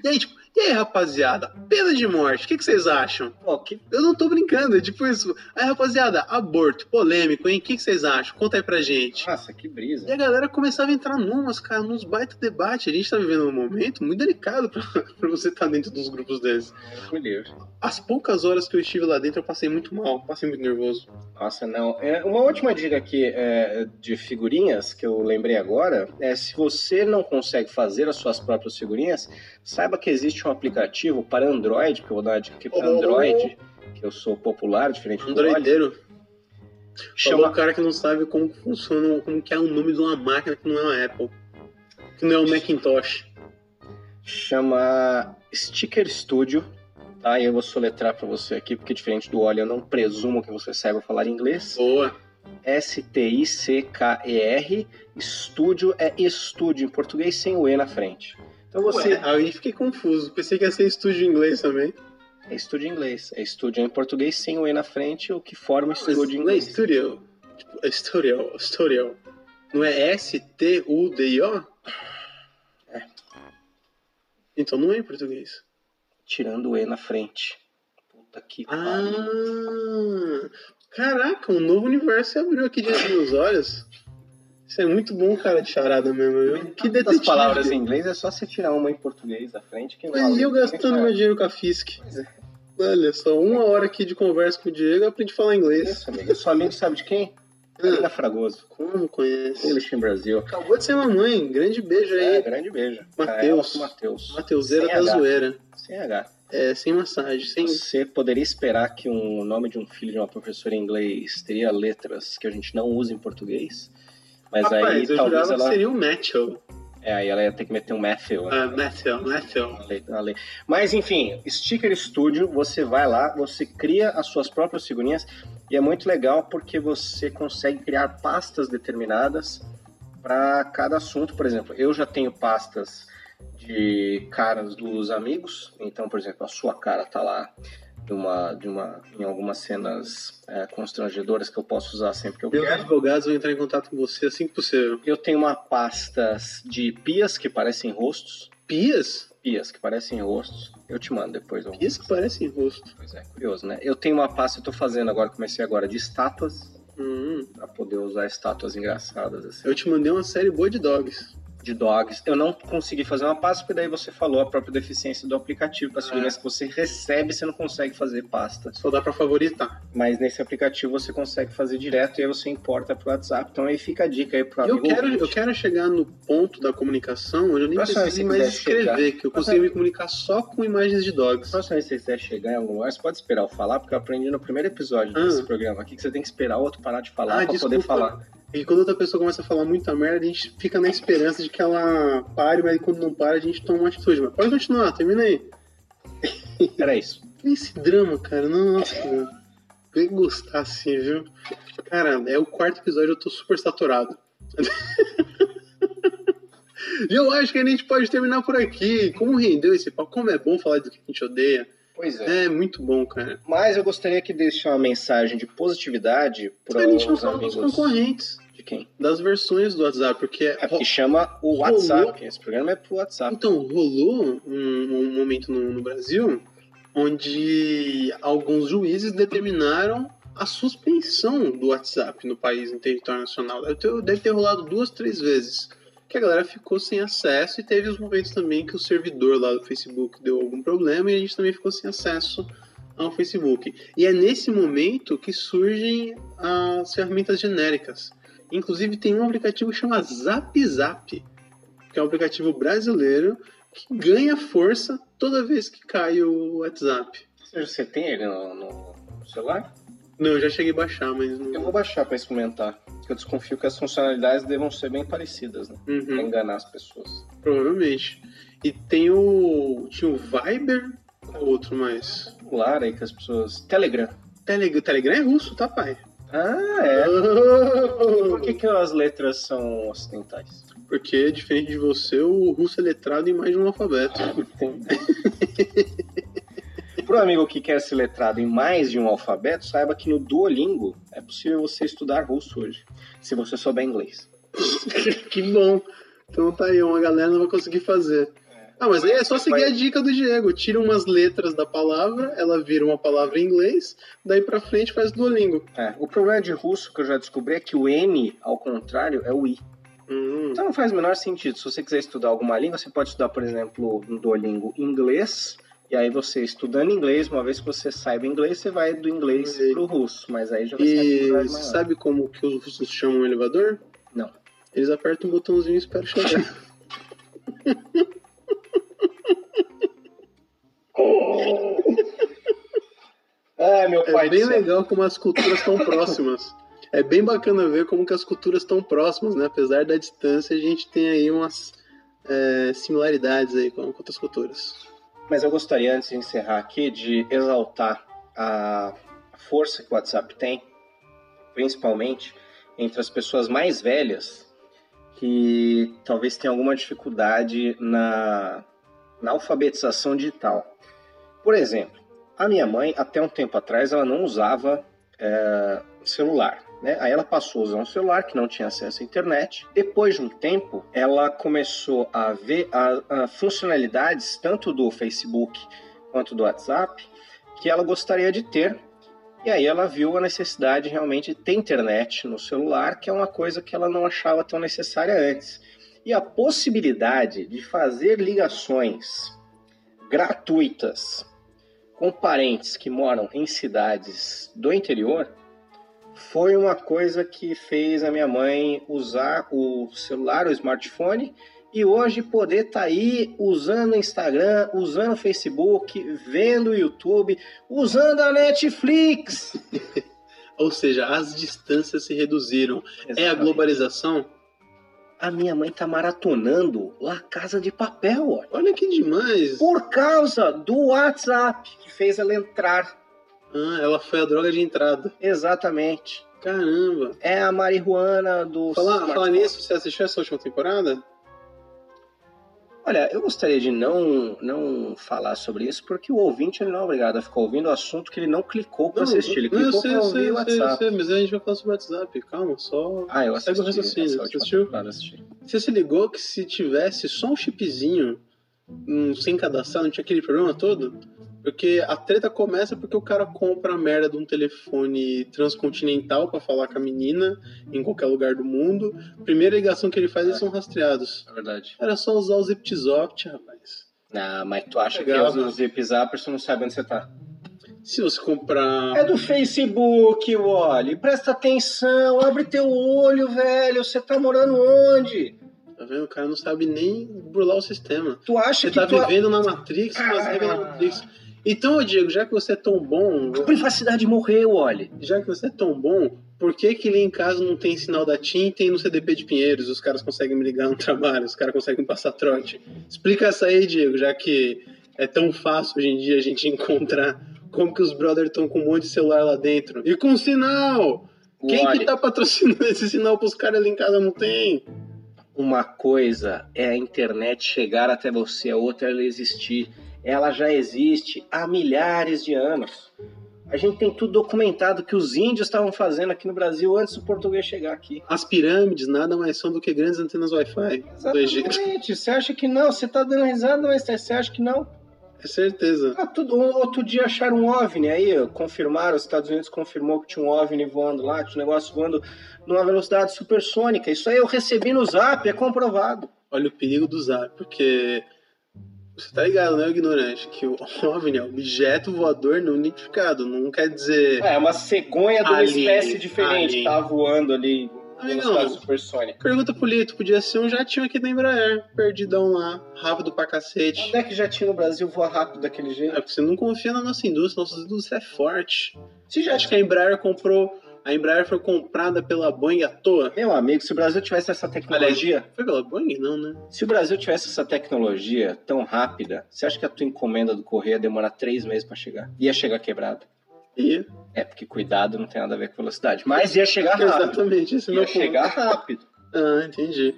[SPEAKER 2] E aí, tipo, e aí, rapaziada, pena de morte, o que, que vocês acham?
[SPEAKER 1] Pô, que
[SPEAKER 2] Eu não tô brincando, é tipo isso. Aí, rapaziada, aborto, polêmico, hein? O que, que vocês acham? Conta aí pra gente.
[SPEAKER 1] Nossa, que
[SPEAKER 2] E
[SPEAKER 1] brisa.
[SPEAKER 2] a galera começava a entrar numas, cara, nos baita debate. A gente tá vivendo um momento muito delicado pra, pra você estar dentro dos grupos desses.
[SPEAKER 1] Me livre.
[SPEAKER 2] As poucas horas que eu estive lá dentro, eu passei muito mal, passei muito nervoso.
[SPEAKER 1] Nossa, não. É, uma última dica aqui é, de figurinhas que eu lembrei agora é se você não consegue fazer as suas próprias figurinhas, saiba que existe um aplicativo para Android, que eu vou dar uma dica aqui para
[SPEAKER 2] Oh.
[SPEAKER 1] Android, que eu sou popular, diferente do Android.
[SPEAKER 2] Androideiro. Chama o cara que não sabe como funciona, como que é o nome de uma máquina que não é uma Apple. Que não é um Macintosh.
[SPEAKER 1] chama Sticker Studio. Tá, e eu vou soletrar para você aqui, porque diferente do Oli, eu não presumo que você saiba falar inglês.
[SPEAKER 2] Boa.
[SPEAKER 1] S-T-I-C-K-E-R. Estúdio é estúdio em português sem o E na frente. Então você.
[SPEAKER 2] Ué, aí fiquei confuso. Pensei que ia ser estúdio em inglês também.
[SPEAKER 1] É estúdio em inglês. É estúdio em português sem o E na frente, o que forma estúdio em
[SPEAKER 2] não é
[SPEAKER 1] inglês.
[SPEAKER 2] studio. Tipo, é studio, studio. Não é S-T-U-D-I-O?
[SPEAKER 1] É.
[SPEAKER 2] Então não é em português.
[SPEAKER 1] Tirando o E na frente. Puta que pariu.
[SPEAKER 2] Ah! Caraca, um novo universo se abriu aqui diante dos meus olhos. Isso é muito bom, cara, de charada mesmo, viu? Que
[SPEAKER 1] As
[SPEAKER 2] detetive.
[SPEAKER 1] palavras em inglês é só você tirar uma em português da frente. Que
[SPEAKER 2] Mas e eu
[SPEAKER 1] ninguém
[SPEAKER 2] gastando meu dinheiro com a Fisk?
[SPEAKER 1] Pois é.
[SPEAKER 2] Olha só, uma hora aqui de conversa com o Diego, eu aprendi a falar inglês.
[SPEAKER 1] Isso, amigo. Seu amigo sabe de quem? Karina Fragoso.
[SPEAKER 2] Como conhece?
[SPEAKER 1] English in Brasil.
[SPEAKER 2] Acabou de ser mamãe, grande beijo
[SPEAKER 1] É,
[SPEAKER 2] aí.
[SPEAKER 1] grande beijo. Ela, pro Mateus.
[SPEAKER 2] Mateuseira da
[SPEAKER 1] H.
[SPEAKER 2] zoeira.
[SPEAKER 1] Sem H.
[SPEAKER 2] É, sem massagem, sem.
[SPEAKER 1] Você poderia esperar que o nome de um filho de uma professora em inglês teria letras que a gente não usa em português? Mas aí
[SPEAKER 2] Rapaz, eu
[SPEAKER 1] talvez
[SPEAKER 2] jurava
[SPEAKER 1] ela.
[SPEAKER 2] que seria o Matthew.
[SPEAKER 1] É, aí ela ia ter que meter um Matthew. né?
[SPEAKER 2] Ah, Matthew, Matthew.
[SPEAKER 1] na lei- na lei. Mas enfim, Sticker Studio, você vai lá, você cria as suas próprias figurinhas e é muito legal porque você consegue criar pastas determinadas para cada assunto. Por exemplo, eu já tenho pastas de caras dos amigos, então, por exemplo, a sua cara tá lá de uma, de uma, em algumas cenas é, constrangedoras que eu posso usar sempre que eu
[SPEAKER 2] Meus
[SPEAKER 1] quero.
[SPEAKER 2] advogados vão entrar em contato com você assim que possível.
[SPEAKER 1] Eu tenho uma pastas de pias que parecem rostos,
[SPEAKER 2] Pias?
[SPEAKER 1] pias que parecem rostos. Eu te mando depois. algumas.
[SPEAKER 2] Pias que parecem rosto.
[SPEAKER 1] Pois é, curioso, né? Eu tenho uma pasta, eu tô fazendo agora, comecei agora, de estátuas,
[SPEAKER 2] Hum,
[SPEAKER 1] pra poder usar estátuas engraçadas, assim,
[SPEAKER 2] eu te mandei uma série boa de dogs.
[SPEAKER 1] De dogs. Eu não consegui fazer uma pasta, porque daí você falou a própria deficiência do aplicativo, para as
[SPEAKER 2] Ah.
[SPEAKER 1] figurinhas que você recebe, você não consegue fazer pasta.
[SPEAKER 2] Só dá pra favoritar.
[SPEAKER 1] Mas nesse aplicativo você consegue fazer direto e aí você importa pro WhatsApp. Então aí fica a dica aí pro
[SPEAKER 2] E eu
[SPEAKER 1] amigo
[SPEAKER 2] quero,
[SPEAKER 1] ouvinte.
[SPEAKER 2] eu quero chegar no ponto da comunicação onde eu nem
[SPEAKER 1] Próxima
[SPEAKER 2] preciso mais
[SPEAKER 1] quiser chegar.
[SPEAKER 2] escrever, que eu consigo me comunicar só com imagens de dogs.
[SPEAKER 1] Próxima vez que você quiser chegar em algum lugar, você pode esperar eu falar, porque eu aprendi no primeiro episódio
[SPEAKER 2] Ah.
[SPEAKER 1] desse programa aqui que você tem que esperar o outro parar de falar
[SPEAKER 2] Ah,
[SPEAKER 1] pra poder falar.
[SPEAKER 2] E quando outra pessoa começa a falar muita merda, a gente fica na esperança de que ela pare, mas quando não para, a gente toma uma atitude. Mas pode continuar, termina aí.
[SPEAKER 1] Era isso.
[SPEAKER 2] Esse drama, cara, nossa, ia gostar assim, viu? Cara, é o quarto episódio, eu tô super saturado. e eu acho que a gente pode terminar por aqui. Como rendeu esse papo? Como é bom falar do que a gente odeia.
[SPEAKER 1] Pois é.
[SPEAKER 2] É muito bom, cara.
[SPEAKER 1] Mas eu gostaria que deixe uma mensagem de positividade para
[SPEAKER 2] gente não
[SPEAKER 1] os
[SPEAKER 2] fala dos
[SPEAKER 1] amigos
[SPEAKER 2] concorrentes,
[SPEAKER 1] de quem?
[SPEAKER 2] das versões do WhatsApp, porque
[SPEAKER 1] É porque chama o WhatsApp. Esse programa é pro WhatsApp.
[SPEAKER 2] Então, rolou um, um momento no, no Brasil onde alguns juízes determinaram a suspensão do WhatsApp no país, em território nacional. Deve ter, deve ter rolado duas, três vezes. Que a galera ficou sem acesso e teve os momentos também que o servidor lá do Facebook deu algum problema e a gente também ficou sem acesso ao Facebook. E é nesse momento que surgem as ferramentas genéricas. Inclusive tem um aplicativo que chama Zap Zap, que é um aplicativo brasileiro que ganha força toda vez que cai o WhatsApp.
[SPEAKER 1] Você tem ele no, no celular?
[SPEAKER 2] Não, eu já cheguei a baixar, mas não.
[SPEAKER 1] Eu vou baixar para experimentar. Porque eu desconfio que as funcionalidades devam ser bem parecidas, né? Pra
[SPEAKER 2] Uhum,
[SPEAKER 1] enganar as pessoas.
[SPEAKER 2] provavelmente. E tem o. Tinha o Viber, qual outro mais?
[SPEAKER 1] Celular aí que as pessoas. Telegram.
[SPEAKER 2] Telegram, Telegram é russo, tá, pai?
[SPEAKER 1] Ah, é. Por que, que as letras são ocidentais?
[SPEAKER 2] Porque, diferente de você, o russo é letrado em mais de um alfabeto.
[SPEAKER 1] Entendi. Pro amigo que quer ser letrado em mais de um alfabeto, saiba que no Duolingo é possível você estudar russo hoje, se você souber inglês.
[SPEAKER 2] que bom. Então tá aí, uma galera não vai conseguir fazer. Ah, mas aí é só seguir a dica do Diego. Tira umas letras da palavra, ela vira uma palavra em inglês, daí pra frente faz Duolingo.
[SPEAKER 1] É, o problema de russo que eu já descobri é que o N, ao contrário, é o I.
[SPEAKER 2] Hum,
[SPEAKER 1] Então não faz o menor sentido. Se você quiser estudar alguma língua, você pode estudar, por exemplo, no Duolingo inglês. E aí você estudando inglês, uma vez que você saiba inglês, você vai do inglês
[SPEAKER 2] Entendi.
[SPEAKER 1] pro russo. Mas aí já vai
[SPEAKER 2] E você sabe como que os russos chamam o elevador?
[SPEAKER 1] Não.
[SPEAKER 2] Eles apertam um botãozinho e esperam chegar.
[SPEAKER 1] Ai, meu
[SPEAKER 2] É
[SPEAKER 1] pai
[SPEAKER 2] bem
[SPEAKER 1] do céu.
[SPEAKER 2] legal como as culturas estão próximas. É bem bacana ver como que as culturas estão próximas, né? Apesar da distância, a gente tem aí umas é, similaridades aí com outras culturas.
[SPEAKER 1] Mas eu gostaria, antes de encerrar aqui, de exaltar a força que o WhatsApp tem, principalmente entre as pessoas mais velhas, que talvez tenham alguma dificuldade na, na alfabetização digital. Por exemplo, a minha mãe, até um tempo atrás, ela não usava é, celular. Né? Aí ela passou a usar um celular que não tinha acesso à internet. Depois de um tempo, ela começou a ver a, a funcionalidades tanto do Facebook quanto do WhatsApp que ela gostaria de ter. E aí ela viu a necessidade realmente de ter internet no celular, que é uma coisa que ela não achava tão necessária antes. E a possibilidade de fazer ligações gratuitas com parentes que moram em cidades do interior foi uma coisa que fez a minha mãe usar o celular, o smartphone, e hoje poder estar aí usando o Instagram, usando o Facebook, vendo o YouTube, usando a Netflix.
[SPEAKER 2] Ou seja, as distâncias se reduziram. É a
[SPEAKER 1] Exatamente.
[SPEAKER 2] globalização?
[SPEAKER 1] A minha mãe tá maratonando La Casa de Papel, olha.
[SPEAKER 2] Olha que demais!
[SPEAKER 1] Por causa do WhatsApp, que fez ela entrar.
[SPEAKER 2] Ah, ela foi a droga de entrada.
[SPEAKER 1] Exatamente.
[SPEAKER 2] Caramba!
[SPEAKER 1] É a marihuana do.
[SPEAKER 2] Falar, falar nisso, você assistiu essa última temporada?
[SPEAKER 1] Olha, eu gostaria de não, não falar sobre isso, porque o ouvinte ele não é obrigado a ficar ouvindo o assunto que ele não clicou para assistir. Ele
[SPEAKER 2] não, eu
[SPEAKER 1] clicou
[SPEAKER 2] sei,
[SPEAKER 1] para
[SPEAKER 2] eu
[SPEAKER 1] ouvir
[SPEAKER 2] sei,
[SPEAKER 1] o
[SPEAKER 2] eu sei, eu
[SPEAKER 1] WhatsApp.
[SPEAKER 2] sei, mas a gente vai falar sobre o WhatsApp. Calma, só.
[SPEAKER 1] Ah, eu
[SPEAKER 2] Segue o
[SPEAKER 1] assisti.
[SPEAKER 2] raciocínio. assistiu?
[SPEAKER 1] assisti.
[SPEAKER 2] Você se ligou que se tivesse só um chipzinho hum, sem cadastrar, não tinha aquele problema todo? Porque a treta começa porque o cara compra a merda de um telefone transcontinental pra falar com a menina em qualquer lugar do mundo. Primeira ligação que ele faz, eles são rastreados.
[SPEAKER 1] É verdade.
[SPEAKER 2] Era só usar o Zipzoft, rapaz.
[SPEAKER 1] Ah, mas tu acha
[SPEAKER 2] Legal,
[SPEAKER 1] que
[SPEAKER 2] né?
[SPEAKER 1] os zip zappers tu não sabe onde você tá?
[SPEAKER 2] Se você comprar.
[SPEAKER 1] É do Facebook, Wally. Presta atenção, abre teu olho, velho. Você tá morando onde?
[SPEAKER 2] Tá vendo? O cara não sabe nem burlar o sistema.
[SPEAKER 1] Tu acha
[SPEAKER 2] Você
[SPEAKER 1] que
[SPEAKER 2] tá
[SPEAKER 1] tua
[SPEAKER 2] vivendo na Matrix, mas
[SPEAKER 1] Ah.
[SPEAKER 2] na Matrix. Então, Diego, já que você é tão bom,
[SPEAKER 1] privacidade morreu, Wally?
[SPEAKER 2] já que você é tão bom, por que que ali em casa não tem sinal da TIM e tem no CDP de Pinheiros? Os caras conseguem me ligar no trabalho, os caras conseguem me passar trote. Explica essa aí, Diego, já que é tão fácil hoje em dia a gente encontrar como que os brothers estão com um monte de celular lá dentro. E com sinal! Quem que tá patrocinando esse sinal pros caras ali em casa não tem?
[SPEAKER 1] Uma coisa é a internet chegar até você, a outra é ela existir. Ela já existe há milhares de anos. A gente tem tudo documentado que os índios estavam fazendo aqui no Brasil antes do português chegar aqui.
[SPEAKER 2] As pirâmides nada mais são do que grandes antenas Wi-Fi do Egito.
[SPEAKER 1] Exatamente. Você acha que não? Você tá dando risada, mas você acha que não?
[SPEAKER 2] É certeza.
[SPEAKER 1] Ah, tudo, outro dia acharam um OVNI aí, confirmaram, os Estados Unidos confirmou que tinha um OVNI voando lá, que tinha um negócio voando numa velocidade supersônica. Isso aí eu recebi no zap, é comprovado.
[SPEAKER 2] Olha o perigo do Zap, porque você tá ligado, né, ignorante, que o OVNI é objeto voador não identificado, não quer dizer...
[SPEAKER 1] É, uma cegonha de uma espécie diferente que tava voando ali
[SPEAKER 2] Amigão,
[SPEAKER 1] velocidade supersônica.
[SPEAKER 2] pergunta pro Lito, podia ser um jatinho aqui da Embraer, perdidão lá, rápido pra cacete.
[SPEAKER 1] Onde é que já tinha no Brasil voar rápido daquele
[SPEAKER 2] É
[SPEAKER 1] jeito?
[SPEAKER 2] porque você não confia na nossa indústria, nossa indústria é forte.
[SPEAKER 1] Se já
[SPEAKER 2] Acho que a Embraer comprou... A Embraer foi comprada pela Boeing à toa.
[SPEAKER 1] Meu amigo, se o Brasil tivesse essa tecnologia,
[SPEAKER 2] Foi pela Boeing? Não, né?
[SPEAKER 1] se o Brasil tivesse essa tecnologia tão rápida, você acha que a tua encomenda do correio ia demorar três meses pra chegar? Ia chegar quebrado.
[SPEAKER 2] E...
[SPEAKER 1] É, porque cuidado não tem nada a ver com velocidade. Mas ia chegar rápido.
[SPEAKER 2] Exatamente, esse é
[SPEAKER 1] Ia
[SPEAKER 2] meu ponto.
[SPEAKER 1] chegar rápido.
[SPEAKER 2] Ah, entendi.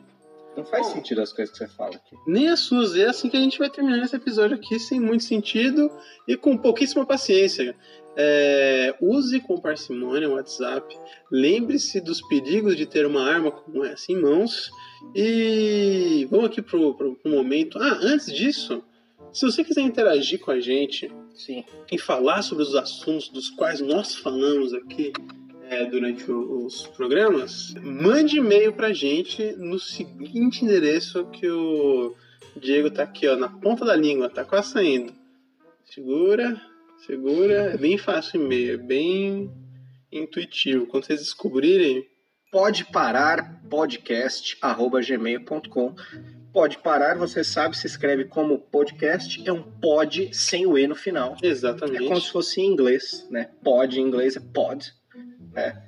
[SPEAKER 1] Não faz sentido as coisas que você fala aqui.
[SPEAKER 2] Nem as suas. É assim que a gente vai terminar esse episódio aqui, sem muito sentido e com pouquíssima paciência. É, use com parcimônia o WhatsApp. Lembre-se dos perigos de ter uma arma como essa em mãos. E vamos aqui pro, pro, pro momento. Ah, antes disso, se você quiser interagir com a gente
[SPEAKER 1] Sim.
[SPEAKER 2] e falar sobre os assuntos dos quais nós falamos aqui é, durante o- os programas, mande e-mail pra gente no seguinte endereço que o Diego tá aqui, ó, na ponta da língua, tá quase saindo. Segura, segura, é bem fácil o e-mail, é bem intuitivo. Quando vocês descobrirem,
[SPEAKER 1] Pode parar podcast arroba gmail.com. Pode parar, você sabe, se escreve como podcast, é um pod sem o E no final. É
[SPEAKER 2] exatamente.
[SPEAKER 1] como se fosse em inglês, né? Pod em inglês é pod, né?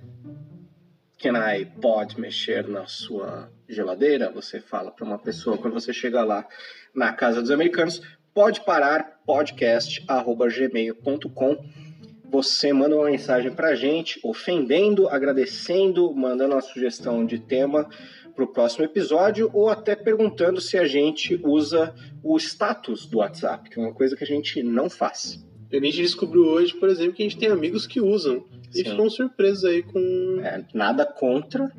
[SPEAKER 1] Can I pode mexer na sua geladeira? Você fala para uma pessoa quando você chega lá na casa dos americanos. Pode parar podcast arroba gmail.com. Você manda uma mensagem pra gente, ofendendo, agradecendo, mandando uma sugestão de tema para o próximo episódio ou até perguntando se a gente usa o status do WhatsApp, que é uma coisa que a gente não faz.
[SPEAKER 2] A gente descobriu hoje, por exemplo, que a gente tem amigos que usam. E
[SPEAKER 1] Sim.
[SPEAKER 2] ficam surpresos aí com
[SPEAKER 1] É, nada contra.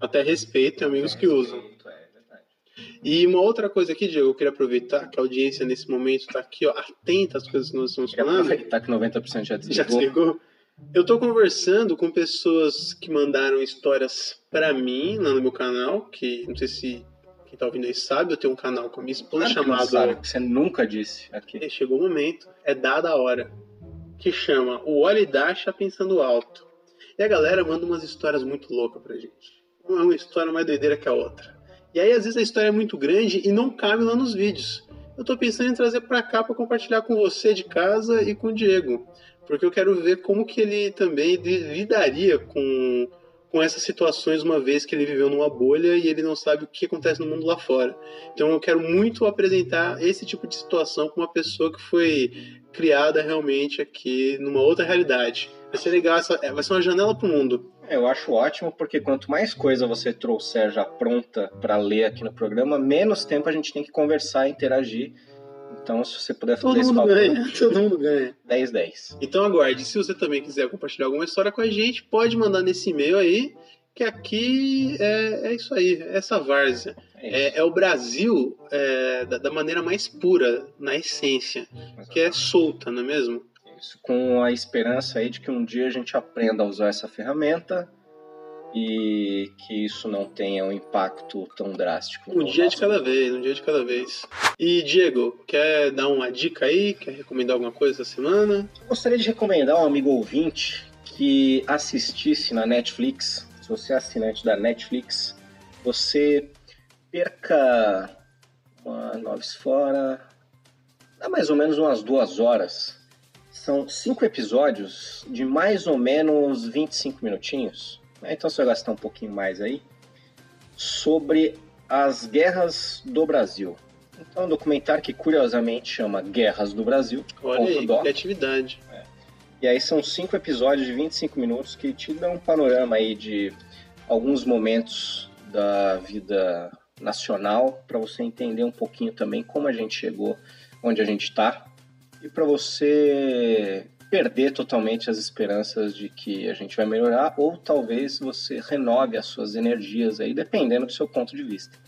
[SPEAKER 2] até respeito, amigos que usam.
[SPEAKER 1] É.
[SPEAKER 2] E uma outra coisa aqui, Diego, eu queria aproveitar que a audiência nesse momento está aqui, ó, atenta às coisas que nós estamos
[SPEAKER 1] Queria
[SPEAKER 2] falando.
[SPEAKER 1] aproveitar que 90% já
[SPEAKER 2] Já
[SPEAKER 1] desligou.
[SPEAKER 2] desligou? Eu tô conversando com pessoas que mandaram histórias pra mim lá no meu canal, que não sei se quem tá ouvindo aí sabe, eu tenho um canal com a minha esposa
[SPEAKER 1] Claro que
[SPEAKER 2] chamado
[SPEAKER 1] sabe, porque você nunca disse aqui.
[SPEAKER 2] É, chegou o momento, é dada a hora, que chama O Olha e Dacha Pensando Alto. E a galera manda umas histórias muito loucas pra gente. Uma é uma história mais doideira que a outra. E aí, às vezes, a história é muito grande e não cabe lá nos vídeos. Eu tô pensando em trazer pra cá pra compartilhar com você de casa e com o Diego. Porque eu quero ver como que ele também li- lidaria com, com essas situações, uma vez que ele viveu numa bolha e ele não sabe o que acontece no mundo lá fora. Então eu quero muito apresentar esse tipo de situação com uma pessoa que foi criada realmente aqui numa outra realidade. Vai ser legal, é, vai ser uma janela pro mundo.
[SPEAKER 1] Eu acho ótimo, porque quanto mais coisa você trouxer já pronta para ler aqui no programa, menos tempo a gente tem que conversar e interagir. Então, se você puder fazer
[SPEAKER 2] Todo
[SPEAKER 1] esse
[SPEAKER 2] mundo
[SPEAKER 1] favor,
[SPEAKER 2] ganha, todo mundo ganha.
[SPEAKER 1] 10, 10.
[SPEAKER 2] Então aguarde, se você também quiser compartilhar alguma história com a gente, pode mandar nesse e-mail aí, que aqui é, é isso aí, é essa várzea.
[SPEAKER 1] É.
[SPEAKER 2] É, é o Brasil é, da, da maneira mais pura, na essência, que é solta, não é mesmo?
[SPEAKER 1] Isso, com a esperança aí de que um dia a gente aprenda a usar essa ferramenta e que isso não tenha um impacto tão drástico.
[SPEAKER 2] Um dia de cada vez, um dia de cada vez. E Diego, quer dar uma dica aí? Quer recomendar alguma coisa essa semana?
[SPEAKER 1] Gostaria de recomendar um amigo ouvinte que assistisse na Netflix. Se você é assinante da Netflix, você perca uma noves fora, dá mais ou menos umas duas horas. São cinco episódios de mais ou menos 25 minutinhos. né? Então você vai gastar um pouquinho mais aí. Sobre as guerras do Brasil. Então, é um documentário que curiosamente chama Guerras do Brasil.
[SPEAKER 2] Olha aí,
[SPEAKER 1] doc.
[SPEAKER 2] criatividade.
[SPEAKER 1] E aí são cinco episódios de 25 minutos que te dão um panorama aí de alguns momentos da vida nacional para você entender um pouquinho também como a gente chegou onde a gente está e para você perder totalmente as esperanças de que a gente vai melhorar ou talvez você renove as suas energias aí dependendo do seu ponto de vista.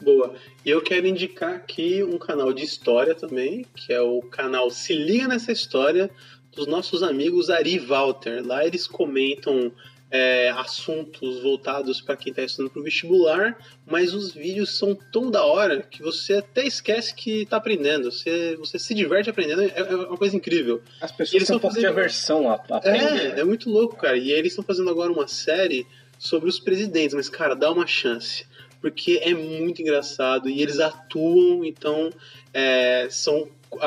[SPEAKER 2] Boa. E eu quero indicar aqui um canal de história também, que é o canal Se Liga Nessa História, dos nossos amigos Ari Walter. Lá eles comentam é, assuntos voltados para quem está estudando para o vestibular, mas os vídeos são tão da hora que você até esquece que está aprendendo. Você, você se diverte aprendendo, é, é uma coisa incrível.
[SPEAKER 1] As pessoas têm um
[SPEAKER 2] estão
[SPEAKER 1] pouco de
[SPEAKER 2] fazendo-
[SPEAKER 1] aversão a, a aprender.
[SPEAKER 2] É, é muito louco, cara. E eles estão fazendo agora uma série sobre os presidentes, mas, cara, dá uma chance. Porque é muito engraçado e eles atuam, então é, são. A-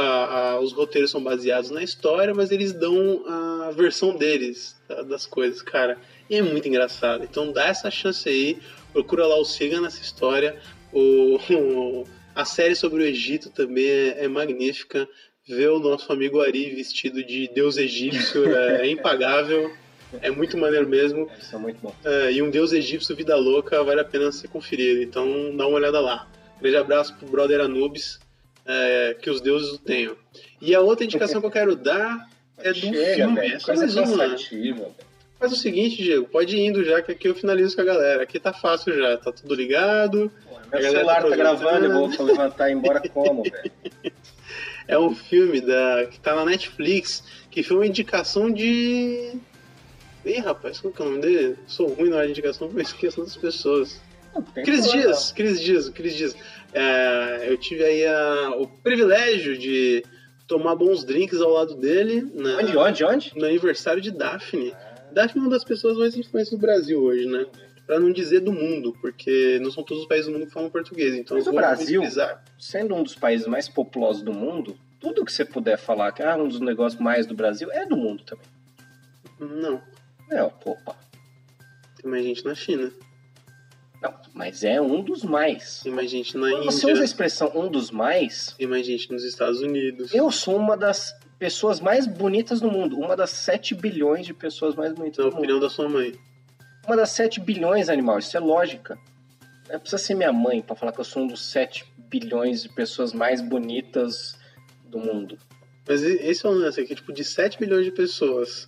[SPEAKER 2] a- os roteiros são baseados na história, mas eles dão a versão deles tá, das coisas, cara. E é muito engraçado. Então dá essa chance aí, procura lá o Siga nessa história. O, o- a série sobre o Egito também é, é magnífica. Ver o nosso amigo Ari vestido de deus egípcio é, é impagável. É muito maneiro mesmo.
[SPEAKER 1] É muito bom.
[SPEAKER 2] É, e um Deus Egípcio Vida Louca vale a pena ser conferido. Então dá uma olhada lá. Grande abraço pro brother Anubis. É, que os deuses o tenham. E a outra indicação que eu quero dar é
[SPEAKER 1] Chega,
[SPEAKER 2] filme.
[SPEAKER 1] velho.
[SPEAKER 2] É só mais uma. Faz o seguinte, Diego, pode ir indo já, que aqui eu finalizo com a galera. Aqui tá fácil já, tá tudo ligado.
[SPEAKER 1] Meu
[SPEAKER 2] galera
[SPEAKER 1] celular
[SPEAKER 2] tá
[SPEAKER 1] tá gravando, eu vou levantar e ir embora como, velho?
[SPEAKER 2] É um filme da, que tá na Netflix, que foi uma indicação de. Ih, rapaz, qual que é o nome dele? Sou ruim na hora de indicação, porque eu esqueço das pessoas. Cris Dias, Cris Dias, Cris Dias. É, eu tive aí a- o privilégio de tomar bons drinks ao lado dele na-.
[SPEAKER 1] Onde, onde, onde?
[SPEAKER 2] no aniversário de Daphne. Daphne é uma das pessoas mais influentes do Brasil hoje, né? Pra não dizer do mundo, porque não são todos os países do mundo que falam português. Então
[SPEAKER 1] Mas o Brasil-. Sendo um dos países mais populosos do mundo, tudo que você puder falar que é um dos negócios mais do Brasil é do mundo também.
[SPEAKER 2] Não,
[SPEAKER 1] É, opa.
[SPEAKER 2] tem mais gente na China,
[SPEAKER 1] Não, mas é um dos mais.
[SPEAKER 2] tem mais gente na
[SPEAKER 1] Quando você
[SPEAKER 2] Índia,
[SPEAKER 1] usa a expressão um dos mais,
[SPEAKER 2] tem mais gente nos Estados Unidos.
[SPEAKER 1] eu sou uma das pessoas mais bonitas do mundo. Uma das 7 bilhões de pessoas mais bonitas
[SPEAKER 2] Na
[SPEAKER 1] do mundo.
[SPEAKER 2] opinião da sua mãe.
[SPEAKER 1] Uma das 7 bilhões, animal. Isso é lógica. Não precisa ser minha mãe pra falar que eu sou um dos 7 bilhões de pessoas mais bonitas do mundo.
[SPEAKER 2] Mas esse é o lance aqui, tipo, de 7 bilhões de pessoas,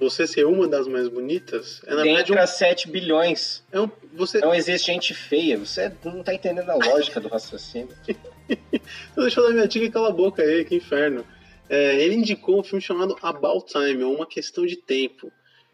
[SPEAKER 2] você ser uma das mais bonitas, é na verdade
[SPEAKER 1] Dentre
[SPEAKER 2] um,
[SPEAKER 1] as 7 bilhões.
[SPEAKER 2] é um- você,
[SPEAKER 1] Não existe gente feia. Você não tá entendendo a lógica do raciocínio.
[SPEAKER 2] Deixa eu dar minha dica e cala a boca aí, que inferno. É, ele indicou um filme chamado About Time, ou Uma Questão de Tempo,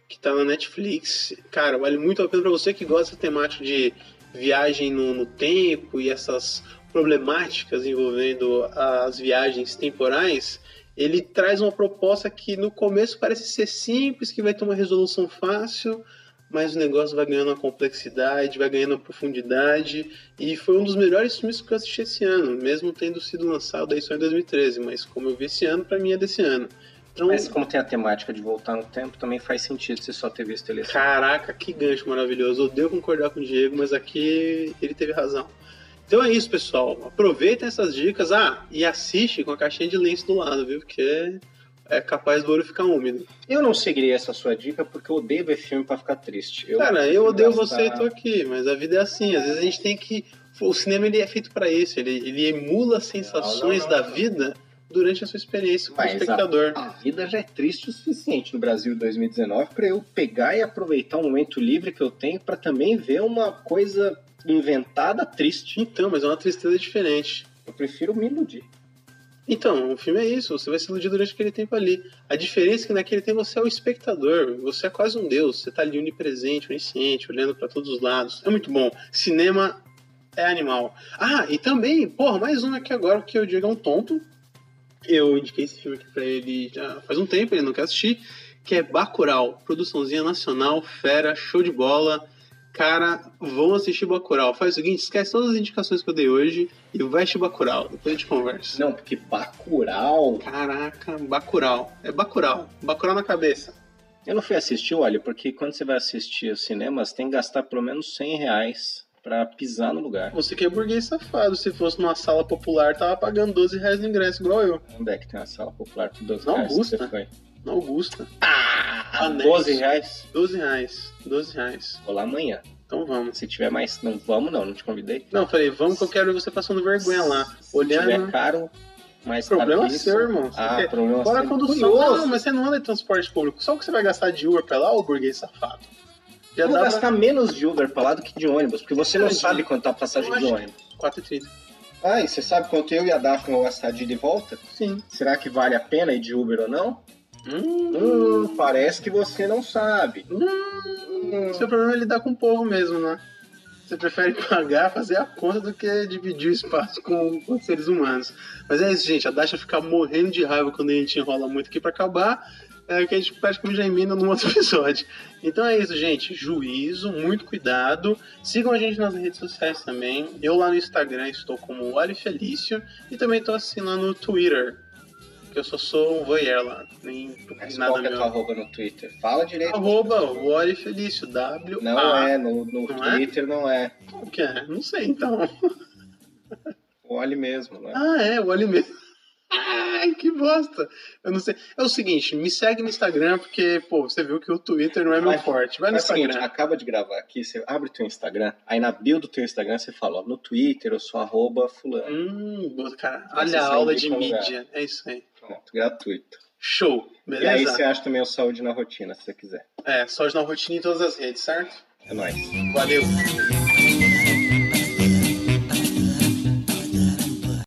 [SPEAKER 2] que tá na Netflix. Cara, vale muito a pena pra você que gosta dessa temática de viagem no, no tempo e essas problemáticas envolvendo as viagens temporais. Ele traz uma proposta que no começo parece ser simples, que vai ter uma resolução fácil, mas o negócio vai ganhando uma complexidade, vai ganhando uma profundidade. E foi um dos melhores filmes que eu assisti esse ano, mesmo tendo sido lançado aí só em 2013. Mas como eu vi esse ano, pra mim é desse ano. Então,
[SPEAKER 1] Mas como tem a temática de voltar no tempo, também faz sentido você só ter visto ele assim.
[SPEAKER 2] caraca, que gancho maravilhoso. Eu odeio concordar com o Diego, mas aqui ele teve razão. Então é isso, pessoal. Aproveitem essas dicas. Ah, e assiste com a caixinha de lenço do lado, viu? Porque é capaz do olho ficar úmido.
[SPEAKER 1] Eu não seguiria essa sua dica porque eu odeio ver filme pra ficar triste. Eu
[SPEAKER 2] Cara, eu odeio
[SPEAKER 1] gastar-
[SPEAKER 2] você e tô aqui, mas a vida é assim. Às vezes a gente tem que. O cinema ele é feito pra isso. Ele, ele emula as sensações
[SPEAKER 1] Não, não, não,
[SPEAKER 2] da vida durante a sua experiência como
[SPEAKER 1] Mas a-
[SPEAKER 2] espectador.
[SPEAKER 1] A vida já é triste o suficiente no Brasil em 2019 para eu pegar e aproveitar um momento livre que eu tenho para também ver uma coisa inventada triste.
[SPEAKER 2] Então, mas é uma tristeza diferente.
[SPEAKER 1] Eu prefiro me iludir.
[SPEAKER 2] Então, o filme é isso, você vai se iludir durante aquele tempo ali. A diferença é que naquele tempo você é o espectador, você é quase um deus, você tá ali onipresente, onisciente, olhando pra todos os lados. É muito bom. Cinema é animal. Ah, e também, porra, mais um aqui agora, porque o Diego é um tonto. Eu indiquei esse filme aqui pra ele já faz um tempo, ele não quer assistir, que é Bacurau, produçãozinha nacional, fera, show de bola. Cara, vão assistir Bacurau. Faz o seguinte, esquece todas as indicações que eu dei hoje e vai assistir Bacurau. Depois a gente conversa.
[SPEAKER 1] Não, porque Bacurau...
[SPEAKER 2] Caraca, Bacurau. É Bacurau. Bacurau na cabeça.
[SPEAKER 1] Eu não fui assistir, olha, porque quando você vai assistir os cinemas, tem que gastar pelo menos 100 reais pra pisar no lugar.
[SPEAKER 2] Você que é burguês safado. Se fosse numa sala popular, tava pagando 12 reais no ingresso, igual eu.
[SPEAKER 1] Onde é que tem uma sala popular por 12
[SPEAKER 2] Na
[SPEAKER 1] reais?
[SPEAKER 2] Augusta.
[SPEAKER 1] Você foi?
[SPEAKER 2] Na Augusta.
[SPEAKER 1] Ah,
[SPEAKER 2] Anéis.
[SPEAKER 1] 12 reais?
[SPEAKER 2] 12 reais. 12 reais.
[SPEAKER 1] Vou lá amanhã.
[SPEAKER 2] Então vamos.
[SPEAKER 1] Se tiver mais... Não, vamos não, não te convidei.
[SPEAKER 2] Não, falei, vamos que eu quero ver você passando vergonha lá.
[SPEAKER 1] Se
[SPEAKER 2] Olhando.
[SPEAKER 1] tiver caro, mais
[SPEAKER 2] Problema
[SPEAKER 1] caro que isso.
[SPEAKER 2] seu, irmão. Você
[SPEAKER 1] Ah,
[SPEAKER 2] quer-
[SPEAKER 1] problema
[SPEAKER 2] Fora a
[SPEAKER 1] seu.
[SPEAKER 2] condução.
[SPEAKER 1] Curioso.
[SPEAKER 2] Não, mas você não anda de transporte público. Só o que você vai gastar de Uber pra lá, ô burguês safado. Já
[SPEAKER 1] Eu vou gastar menos de Uber pra lá do que de ônibus, porque você não sabe quanto tá a passagem de ônibus.
[SPEAKER 2] 4,30.
[SPEAKER 1] Ah, e você sabe quanto eu e a Daphne vamos gastar de ida e volta?
[SPEAKER 2] Sim.
[SPEAKER 1] Será que vale a pena ir de Uber ou não?
[SPEAKER 2] Hum,
[SPEAKER 1] parece que você não sabe.
[SPEAKER 2] hum. Seu problema é lidar com o povo mesmo, né? Você prefere pagar, fazer a conta do que dividir o espaço com, com seres humanos. Mas é isso, gente. A Dasha fica morrendo de raiva quando a gente enrola muito aqui pra acabar. É que a gente praticamente já emenda num outro episódio. Então é isso, gente. Juízo, muito cuidado. Sigam a gente nas redes sociais também. Eu lá no Instagram estou como Wally Felício. E também estou assim lá no Twitter. Que eu só sou um voyeur lá. Nem
[SPEAKER 1] mas
[SPEAKER 2] nada
[SPEAKER 1] qual que é
[SPEAKER 2] meu.
[SPEAKER 1] tua arroba no Twitter? Fala direito.
[SPEAKER 2] Arroba Wally Felício. W.
[SPEAKER 1] Não
[SPEAKER 2] A.
[SPEAKER 1] é, no, no
[SPEAKER 2] Não é?
[SPEAKER 1] Twitter não é.
[SPEAKER 2] Qual que é? Não sei então.
[SPEAKER 1] Olhe mesmo, não é?
[SPEAKER 2] Ah, é, o Wally mesmo. Ai, que bosta. Eu não sei. É o seguinte, me segue no Instagram, porque, pô, você viu que o Twitter não é meu
[SPEAKER 1] Vai-
[SPEAKER 2] forte. Vai no
[SPEAKER 1] o seguinte,
[SPEAKER 2] Instagram.
[SPEAKER 1] acaba de gravar aqui, você abre o teu Instagram, aí na bio do teu Instagram você fala, ó, no Twitter eu sou arroba fulano.
[SPEAKER 2] Hum, cara. Olha a aula de mídia. É isso aí.
[SPEAKER 1] Pronto, gratuito.
[SPEAKER 2] Show.
[SPEAKER 1] E aí
[SPEAKER 2] Beleza?
[SPEAKER 1] você acha também o Saúde na Rotina, se você quiser.
[SPEAKER 2] É, só na rotina em todas as redes, certo?
[SPEAKER 1] É nóis.
[SPEAKER 2] Valeu.